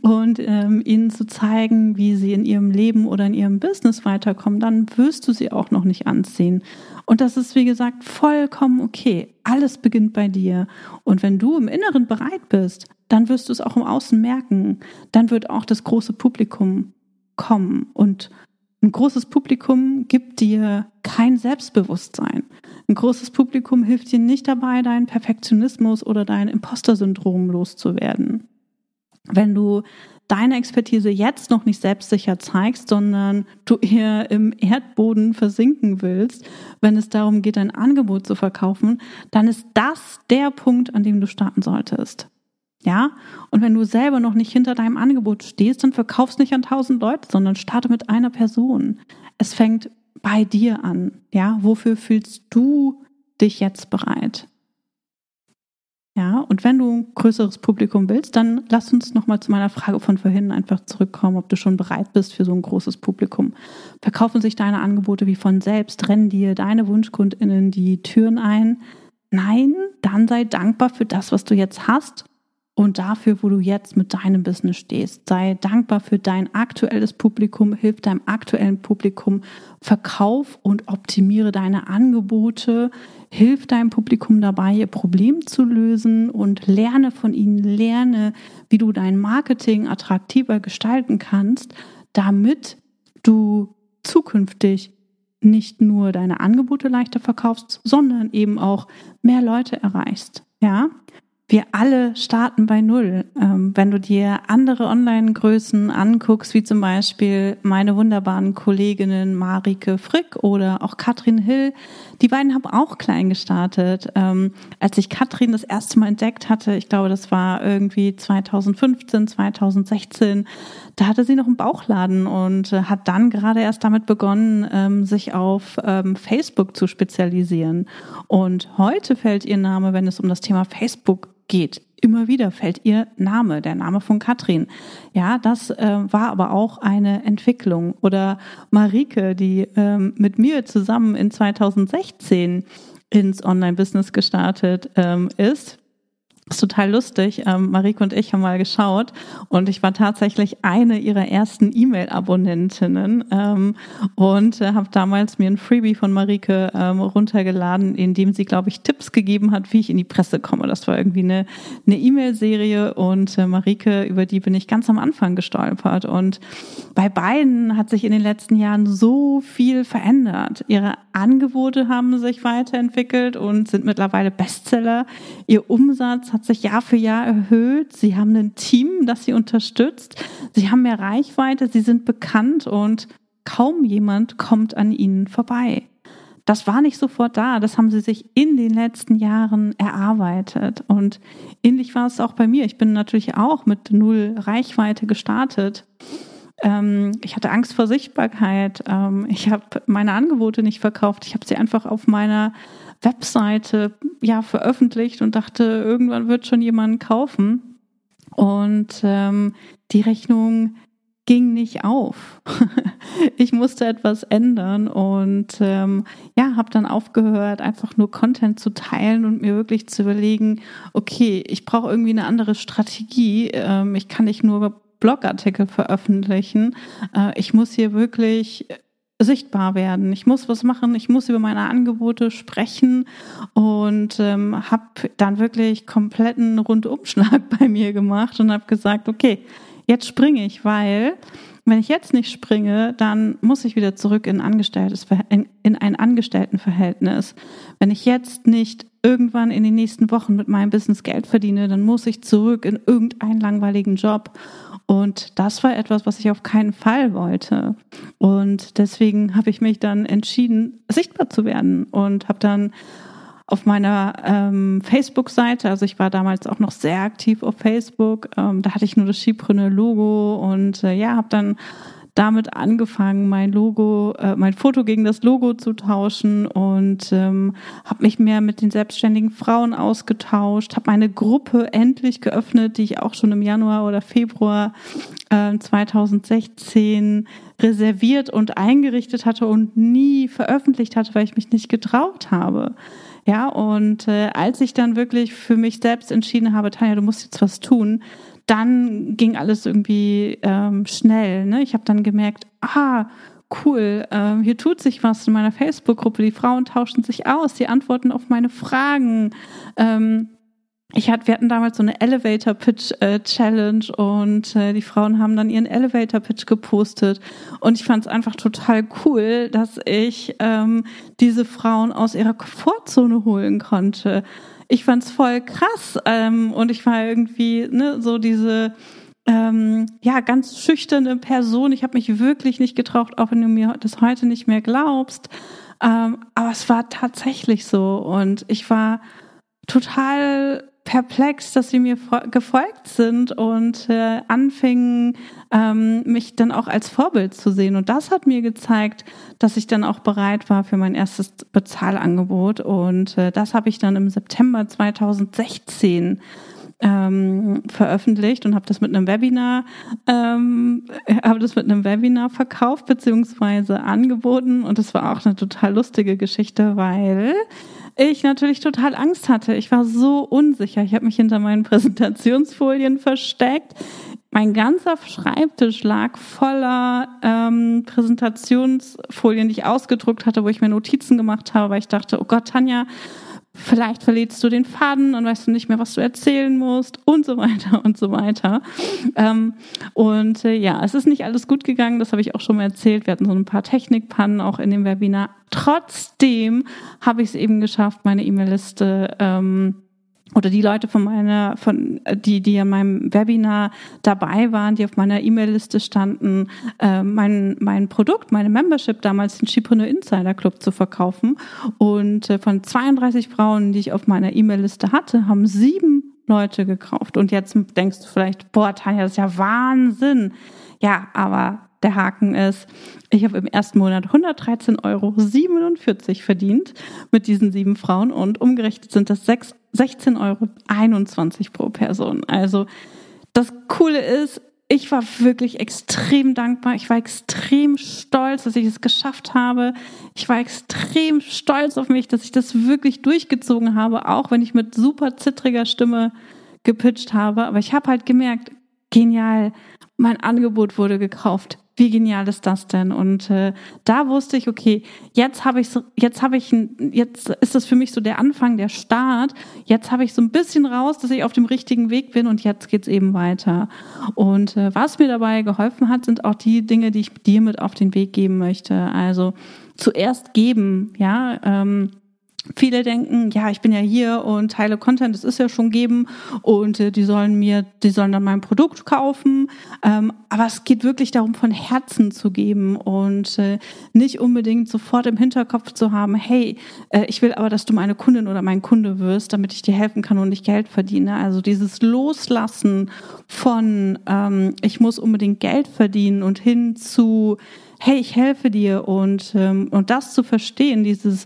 und ähm, ihnen zu zeigen, wie sie in ihrem Leben oder in ihrem Business weiterkommen, dann wirst du sie auch noch nicht anziehen. Und das ist, wie gesagt, vollkommen okay. Alles beginnt bei dir. Und wenn du im Inneren bereit bist, dann wirst du es auch im Außen merken. Dann wird auch das große Publikum kommen. Und ein großes Publikum gibt dir kein Selbstbewusstsein. Ein großes Publikum hilft dir nicht dabei, deinen Perfektionismus oder dein Imposter-Syndrom loszuwerden. Wenn du deine Expertise jetzt noch nicht selbstsicher zeigst, sondern du eher im Erdboden versinken willst, wenn es darum geht, ein Angebot zu verkaufen, dann ist das der Punkt, an dem du starten solltest. Ja, und wenn du selber noch nicht hinter deinem Angebot stehst, dann verkaufst nicht an tausend Leute, sondern starte mit einer Person. Es fängt bei dir an. Ja, wofür fühlst du dich jetzt bereit? Ja, und wenn du ein größeres Publikum willst, dann lass uns nochmal zu meiner Frage von vorhin einfach zurückkommen, ob du schon bereit bist für so ein großes Publikum. Verkaufen sich deine Angebote wie von selbst? Rennen dir deine WunschkundInnen die Türen ein? Nein, dann sei dankbar für das, was du jetzt hast und dafür, wo du jetzt mit deinem Business stehst. Sei dankbar für dein aktuelles Publikum, hilf deinem aktuellen Publikum, verkauf und optimiere deine Angebote, hilf deinem Publikum dabei, ihr Problem zu lösen und lerne von ihnen, lerne, wie du dein Marketing attraktiver gestalten kannst, damit du zukünftig nicht nur deine Angebote leichter verkaufst, sondern eben auch mehr Leute erreichst. Ja, wir alle starten bei Null. Ähm, wenn du dir andere Online-Größen anguckst, wie zum Beispiel meine wunderbaren Kolleginnen Marike Frick oder auch Katrin Hill, die beiden haben auch klein gestartet. Ähm, als ich Katrin das erste Mal entdeckt hatte, ich glaube, das war irgendwie 2015, 2016, da hatte sie noch einen Bauchladen und äh, hat dann gerade erst damit begonnen, ähm, sich auf ähm, Facebook zu spezialisieren. Und heute fällt ihr Name, wenn es um das Thema Facebook geht. Immer wieder fällt ihr Name, der Name von Katrin. Ja, das äh, war aber auch eine Entwicklung. Oder Marike, die ähm, mit mir zusammen in 2016 ins Online-Business gestartet ähm, ist, ist total lustig. Ähm, Marike und ich haben mal geschaut und ich war tatsächlich eine ihrer ersten E-Mail-Abonnentinnen ähm, und äh, habe damals mir ein Freebie von Marike ähm, runtergeladen, in dem sie, glaube ich, Tipps gegeben hat, wie ich in die Presse komme. Das war irgendwie eine E-Mail-Serie und äh, Marike, über die bin ich ganz am Anfang gestolpert. Und bei beiden hat sich in den letzten Jahren so viel verändert. Ihre Angebote haben sich weiterentwickelt und sind mittlerweile Bestseller. Ihr Umsatz hat sich Jahr für Jahr erhöht. Sie haben ein Team, das sie unterstützt. Sie haben mehr Reichweite, sie sind bekannt und kaum jemand kommt an ihnen vorbei. Das war nicht sofort da, das haben sie sich in den letzten Jahren erarbeitet. Und ähnlich war es auch bei mir. Ich bin natürlich auch mit null Reichweite gestartet. Ähm, ich hatte Angst vor Sichtbarkeit. Ähm, ich habe meine Angebote nicht verkauft. Ich habe sie einfach auf meiner Webseite ja veröffentlicht und dachte, irgendwann wird schon jemand kaufen. Und ähm, die Rechnung ging nicht auf. ich musste etwas ändern und ähm, ja, habe dann aufgehört, einfach nur Content zu teilen und mir wirklich zu überlegen, okay, ich brauche irgendwie eine andere Strategie. Ähm, ich kann nicht nur Blogartikel veröffentlichen. Äh, ich muss hier wirklich sichtbar werden. Ich muss was machen, ich muss über meine Angebote sprechen und ähm, habe dann wirklich kompletten Rundumschlag bei mir gemacht und habe gesagt, okay, jetzt springe ich, weil wenn ich jetzt nicht springe, dann muss ich wieder zurück in, Angestelltes, in, in ein Angestelltenverhältnis. Wenn ich jetzt nicht irgendwann in den nächsten Wochen mit meinem Business Geld verdiene, dann muss ich zurück in irgendeinen langweiligen Job. Und das war etwas, was ich auf keinen Fall wollte. Und deswegen habe ich mich dann entschieden, sichtbar zu werden und habe dann auf meiner ähm, Facebook-Seite, also ich war damals auch noch sehr aktiv auf Facebook, ähm, da hatte ich nur das Skipreneur-Logo und äh, ja, habe dann damit angefangen, mein Logo, äh, mein Foto gegen das Logo zu tauschen und ähm, habe mich mehr mit den selbstständigen Frauen ausgetauscht, habe meine Gruppe endlich geöffnet, die ich auch schon im Januar oder Februar äh, 2016 reserviert und eingerichtet hatte und nie veröffentlicht hatte, weil ich mich nicht getraut habe. Ja, und äh, als ich dann wirklich für mich selbst entschieden habe, Tanja, du musst jetzt was tun, dann ging alles irgendwie ähm, schnell. Ne? Ich habe dann gemerkt, ah, cool, ähm, hier tut sich was in meiner Facebook-Gruppe. Die Frauen tauschen sich aus, die antworten auf meine Fragen. Ähm, ich hatte, wir hatten damals so eine Elevator Pitch äh, Challenge und äh, die Frauen haben dann ihren Elevator Pitch gepostet und ich fand es einfach total cool, dass ich ähm, diese Frauen aus ihrer Komfortzone holen konnte ich fand's voll krass ähm, und ich war irgendwie ne, so diese ähm, ja ganz schüchterne Person. Ich habe mich wirklich nicht getraut, auch wenn du mir das heute nicht mehr glaubst. Ähm, aber es war tatsächlich so und ich war total perplex, dass sie mir gefolgt sind und äh, anfingen, ähm, mich dann auch als Vorbild zu sehen. Und das hat mir gezeigt, dass ich dann auch bereit war für mein erstes Bezahlangebot. Und äh, das habe ich dann im September 2016 ähm, veröffentlicht und habe das mit einem Webinar ähm, habe das mit einem Webinar verkauft beziehungsweise angeboten und das war auch eine total lustige Geschichte, weil ich natürlich total Angst hatte. Ich war so unsicher. Ich habe mich hinter meinen Präsentationsfolien versteckt. Mein ganzer Schreibtisch lag voller ähm, Präsentationsfolien, die ich ausgedruckt hatte, wo ich mir Notizen gemacht habe, weil ich dachte, oh Gott, Tanja, vielleicht verlierst du den Faden und weißt du nicht mehr, was du erzählen musst und so weiter und so weiter. Ähm, und äh, ja, es ist nicht alles gut gegangen, das habe ich auch schon mal erzählt. Wir hatten so ein paar Technikpannen auch in dem Webinar. Trotzdem habe ich es eben geschafft, meine E-Mail-Liste ähm, oder die Leute von meiner, von die, die an meinem Webinar dabei waren, die auf meiner E-Mail-Liste standen, äh, mein, mein Produkt, meine Membership damals den Chipreneur Insider Club zu verkaufen. Und äh, von 32 Frauen, die ich auf meiner E-Mail-Liste hatte, haben sieben Leute gekauft. Und jetzt denkst du vielleicht, boah, Tanja, das ist ja Wahnsinn. Ja, aber der Haken ist, ich habe im ersten Monat 113,47 Euro verdient mit diesen sieben Frauen und umgerechnet sind das 16,21 Euro pro Person. Also das Coole ist, ich war wirklich extrem dankbar. Ich war extrem stolz, dass ich es geschafft habe. Ich war extrem stolz auf mich, dass ich das wirklich durchgezogen habe, auch wenn ich mit super zittriger Stimme gepitcht habe. Aber ich habe halt gemerkt, genial, mein Angebot wurde gekauft wie genial ist das denn? Und äh, da wusste ich, okay, jetzt habe ich so, jetzt habe ich, jetzt ist das für mich so der Anfang, der Start. Jetzt habe ich so ein bisschen raus, dass ich auf dem richtigen Weg bin und jetzt geht's eben weiter. Und äh, was mir dabei geholfen hat, sind auch die Dinge, die ich dir mit auf den Weg geben möchte. Also zuerst geben, ja. Ähm, Viele denken, ja, ich bin ja hier und teile Content, das ist ja schon geben und äh, die sollen mir, die sollen dann mein Produkt kaufen. Ähm, aber es geht wirklich darum, von Herzen zu geben und äh, nicht unbedingt sofort im Hinterkopf zu haben, hey, äh, ich will aber, dass du meine Kundin oder mein Kunde wirst, damit ich dir helfen kann und ich Geld verdiene. Also dieses Loslassen von, ähm, ich muss unbedingt Geld verdienen und hin zu, hey, ich helfe dir und, ähm, und das zu verstehen, dieses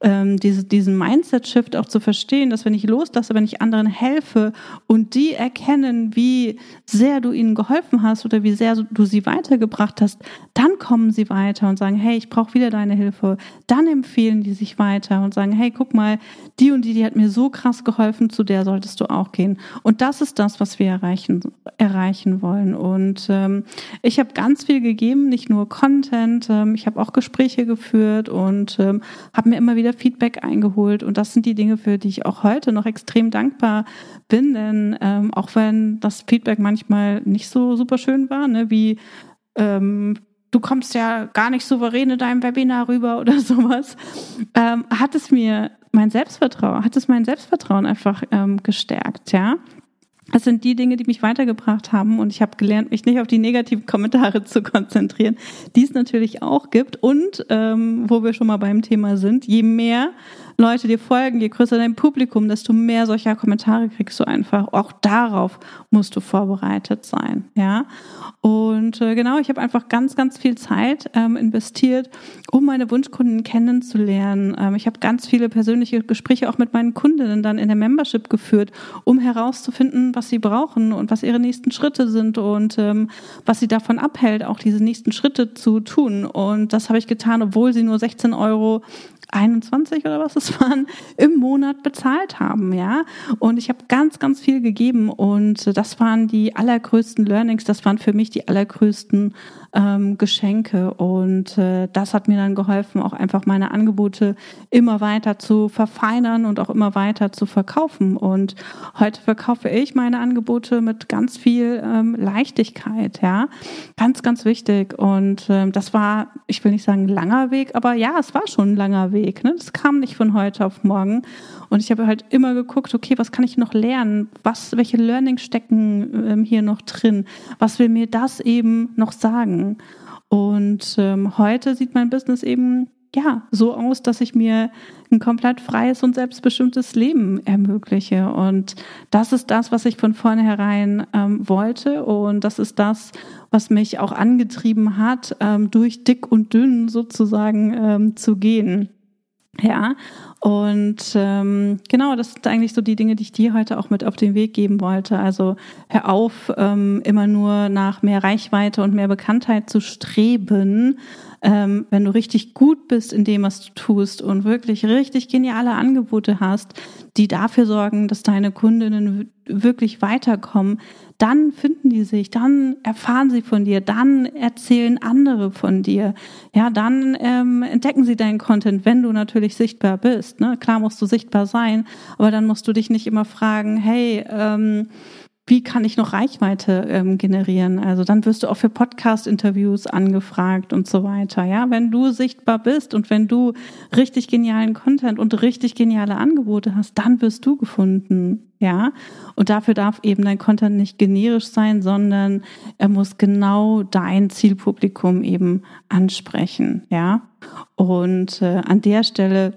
ähm, diese, diesen Mindset-Shift auch zu verstehen, dass wenn ich loslasse, wenn ich anderen helfe und die erkennen, wie sehr du ihnen geholfen hast oder wie sehr du sie weitergebracht hast, dann kommen sie weiter und sagen, hey, ich brauche wieder deine Hilfe. Dann empfehlen die sich weiter und sagen, hey, guck mal, die und die, die hat mir so krass geholfen, zu der solltest du auch gehen. Und das ist das, was wir erreichen, erreichen wollen. Und ähm, ich habe ganz viel gegeben, nicht nur Content, ähm, ich habe auch Gespräche geführt und ähm, habe mir immer wieder wieder Feedback eingeholt. Und das sind die Dinge, für die ich auch heute noch extrem dankbar bin. Denn ähm, auch wenn das Feedback manchmal nicht so super schön war, ne, wie ähm, du kommst ja gar nicht souverän in deinem Webinar rüber oder sowas, ähm, hat es mir mein Selbstvertrauen, hat es mein Selbstvertrauen einfach ähm, gestärkt, ja. Das sind die Dinge, die mich weitergebracht haben und ich habe gelernt, mich nicht auf die negativen Kommentare zu konzentrieren, die es natürlich auch gibt. Und ähm, wo wir schon mal beim Thema sind, je mehr Leute dir folgen, je größer dein Publikum, desto mehr solcher Kommentare kriegst du einfach. Auch darauf musst du vorbereitet sein, ja. Und äh, genau, ich habe einfach ganz, ganz viel Zeit ähm, investiert, um meine Wunschkunden kennenzulernen. Ähm, ich habe ganz viele persönliche Gespräche auch mit meinen Kundinnen dann in der Membership geführt, um herauszufinden, was sie brauchen und was ihre nächsten Schritte sind und ähm, was sie davon abhält, auch diese nächsten Schritte zu tun. Und das habe ich getan, obwohl sie nur 16 Euro 21 oder was es waren, im Monat bezahlt haben, ja. Und ich habe ganz, ganz viel gegeben und das waren die allergrößten Learnings, das waren für mich die allergrößten ähm, Geschenke und äh, das hat mir dann geholfen, auch einfach meine Angebote immer weiter zu verfeinern und auch immer weiter zu verkaufen. Und heute verkaufe ich meine Angebote mit ganz viel ähm, Leichtigkeit, ja. Ganz, ganz wichtig. Und ähm, das war, ich will nicht sagen langer Weg, aber ja, es war schon ein langer Weg. Ne? Das kam nicht von heute auf morgen. Und ich habe halt immer geguckt, okay, was kann ich noch lernen? Was, welche Learnings stecken ähm, hier noch drin? Was will mir das eben noch sagen? Und ähm, heute sieht mein Business eben ja so aus, dass ich mir ein komplett freies und selbstbestimmtes Leben ermögliche. Und das ist das, was ich von vornherein ähm, wollte. Und das ist das, was mich auch angetrieben hat, ähm, durch dick und dünn sozusagen ähm, zu gehen. Ja, und ähm, genau, das sind eigentlich so die Dinge, die ich dir heute auch mit auf den Weg geben wollte. Also hör auf, ähm, immer nur nach mehr Reichweite und mehr Bekanntheit zu streben, ähm, wenn du richtig gut bist in dem, was du tust und wirklich richtig geniale Angebote hast, die dafür sorgen, dass deine Kundinnen wirklich weiterkommen, dann finden die sich, dann erfahren sie von dir, dann erzählen andere von dir. Ja, dann ähm, entdecken sie deinen Content, wenn du natürlich sichtbar bist. Ne? Klar musst du sichtbar sein, aber dann musst du dich nicht immer fragen, hey, ähm, wie kann ich noch Reichweite ähm, generieren? Also dann wirst du auch für Podcast-Interviews angefragt und so weiter. Ja, wenn du sichtbar bist und wenn du richtig genialen Content und richtig geniale Angebote hast, dann wirst du gefunden. Ja, und dafür darf eben dein Content nicht generisch sein, sondern er muss genau dein Zielpublikum eben ansprechen. Ja, und äh, an der Stelle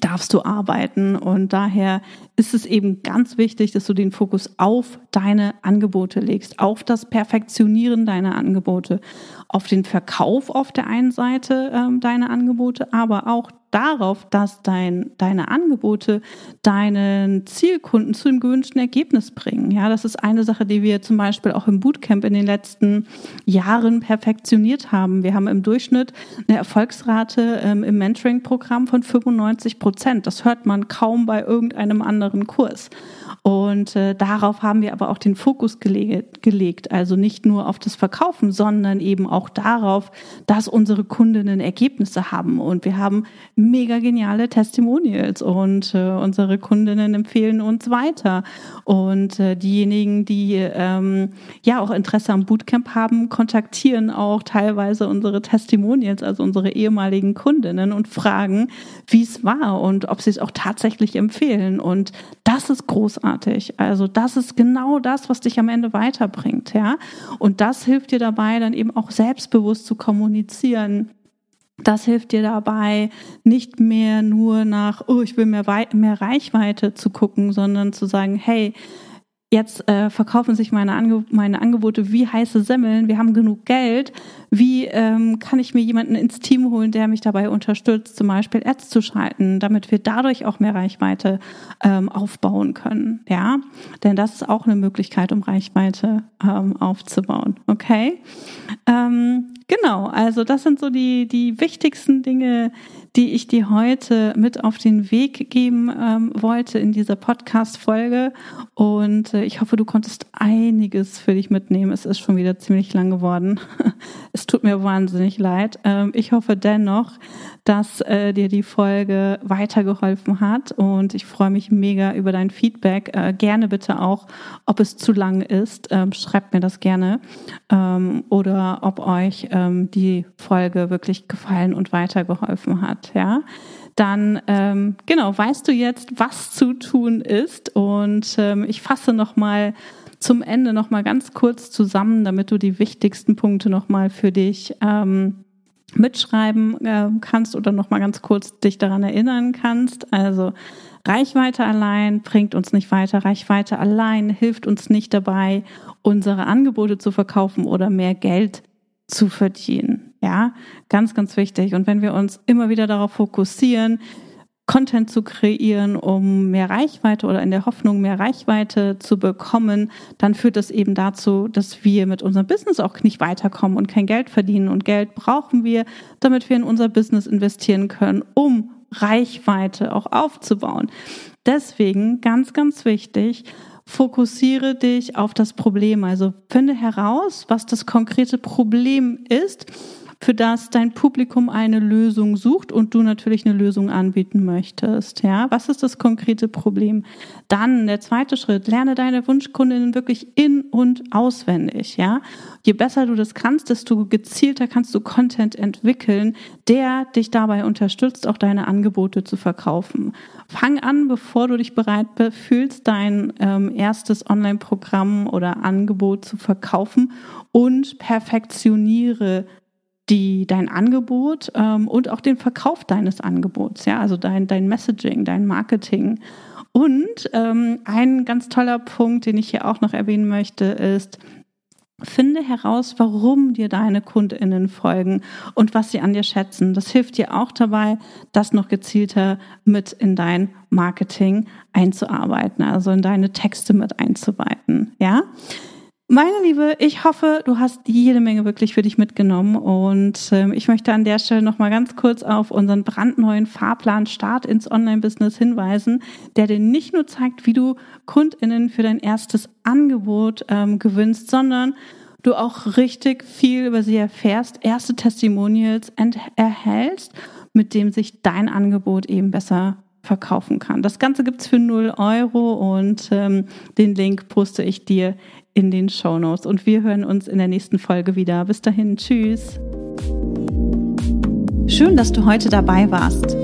darfst du arbeiten. Und daher ist es eben ganz wichtig, dass du den Fokus auf deine Angebote legst, auf das Perfektionieren deiner Angebote, auf den Verkauf auf der einen Seite ähm, deiner Angebote, aber auch darauf, dass dein, deine Angebote deinen Zielkunden zu dem gewünschten Ergebnis bringen. Ja, das ist eine Sache, die wir zum Beispiel auch im Bootcamp in den letzten Jahren perfektioniert haben. Wir haben im Durchschnitt eine Erfolgsrate ähm, im Mentoring-Programm von 95 Prozent. Das hört man kaum bei irgendeinem anderen Kurs. Und äh, darauf haben wir aber auch den Fokus gelegt, gelegt. Also nicht nur auf das Verkaufen, sondern eben auch darauf, dass unsere Kundinnen Ergebnisse haben. Und wir haben mega geniale Testimonials und äh, unsere Kundinnen empfehlen uns weiter. Und äh, diejenigen, die ähm, ja auch Interesse am Bootcamp haben, kontaktieren auch teilweise unsere Testimonials, also unsere ehemaligen Kundinnen und fragen, wie es war und ob sie es auch tatsächlich empfehlen. Und das ist großartig. Also das ist genau das, was dich am Ende weiterbringt, ja. Und das hilft dir dabei, dann eben auch selbstbewusst zu kommunizieren das hilft dir dabei, nicht mehr nur nach, oh, ich will mehr, mehr Reichweite zu gucken, sondern zu sagen, hey, jetzt äh, verkaufen sich meine, Ange meine Angebote wie heiße Semmeln, wir haben genug Geld, wie ähm, kann ich mir jemanden ins Team holen, der mich dabei unterstützt, zum Beispiel Ads zu schalten, damit wir dadurch auch mehr Reichweite ähm, aufbauen können, ja, denn das ist auch eine Möglichkeit, um Reichweite ähm, aufzubauen, okay? Genau, also das sind so die, die wichtigsten Dinge, die ich dir heute mit auf den Weg geben ähm, wollte in dieser Podcast-Folge. Und äh, ich hoffe, du konntest einiges für dich mitnehmen. Es ist schon wieder ziemlich lang geworden. es tut mir wahnsinnig leid. Ähm, ich hoffe dennoch, dass äh, dir die Folge weitergeholfen hat und ich freue mich mega über dein Feedback. Äh, gerne bitte auch, ob es zu lang ist, ähm, schreibt mir das gerne ähm, oder ob euch ähm, die Folge wirklich gefallen und weitergeholfen hat. Ja, dann ähm, genau weißt du jetzt, was zu tun ist und ähm, ich fasse noch mal zum Ende noch mal ganz kurz zusammen, damit du die wichtigsten Punkte noch mal für dich ähm, mitschreiben äh, kannst oder noch mal ganz kurz dich daran erinnern kannst. Also Reichweite allein bringt uns nicht weiter. Reichweite allein hilft uns nicht dabei, unsere Angebote zu verkaufen oder mehr Geld zu verdienen. Ja, ganz, ganz wichtig. Und wenn wir uns immer wieder darauf fokussieren, Content zu kreieren, um mehr Reichweite oder in der Hoffnung, mehr Reichweite zu bekommen, dann führt das eben dazu, dass wir mit unserem Business auch nicht weiterkommen und kein Geld verdienen. Und Geld brauchen wir, damit wir in unser Business investieren können, um Reichweite auch aufzubauen. Deswegen ganz, ganz wichtig, fokussiere dich auf das Problem. Also finde heraus, was das konkrete Problem ist für das dein Publikum eine Lösung sucht und du natürlich eine Lösung anbieten möchtest. Ja, was ist das konkrete Problem? Dann der zweite Schritt, lerne deine Wunschkundinnen wirklich in und auswendig. Ja, je besser du das kannst, desto gezielter kannst du Content entwickeln, der dich dabei unterstützt, auch deine Angebote zu verkaufen. Fang an, bevor du dich bereit fühlst, dein ähm, erstes Online-Programm oder Angebot zu verkaufen und perfektioniere die, dein Angebot ähm, und auch den Verkauf deines Angebots, ja, also dein, dein Messaging, dein Marketing. Und ähm, ein ganz toller Punkt, den ich hier auch noch erwähnen möchte, ist, Finde heraus, warum dir deine KundInnen folgen und was sie an dir schätzen. Das hilft dir auch dabei, das noch gezielter mit in dein Marketing einzuarbeiten, also in deine Texte mit einzuarbeiten. Ja? Meine Liebe, ich hoffe, du hast jede Menge wirklich für dich mitgenommen und ähm, ich möchte an der Stelle noch mal ganz kurz auf unseren brandneuen Fahrplan Start ins Online-Business hinweisen, der dir nicht nur zeigt, wie du KundInnen für dein erstes Angebot ähm, gewinnst, sondern du auch richtig viel über sie erfährst, erste Testimonials erhältst, mit dem sich dein Angebot eben besser verkaufen kann. Das Ganze gibt's für 0 Euro und ähm, den Link poste ich dir in den Show Notes. Und wir hören uns in der nächsten Folge wieder. Bis dahin, tschüss. Schön, dass du heute dabei warst.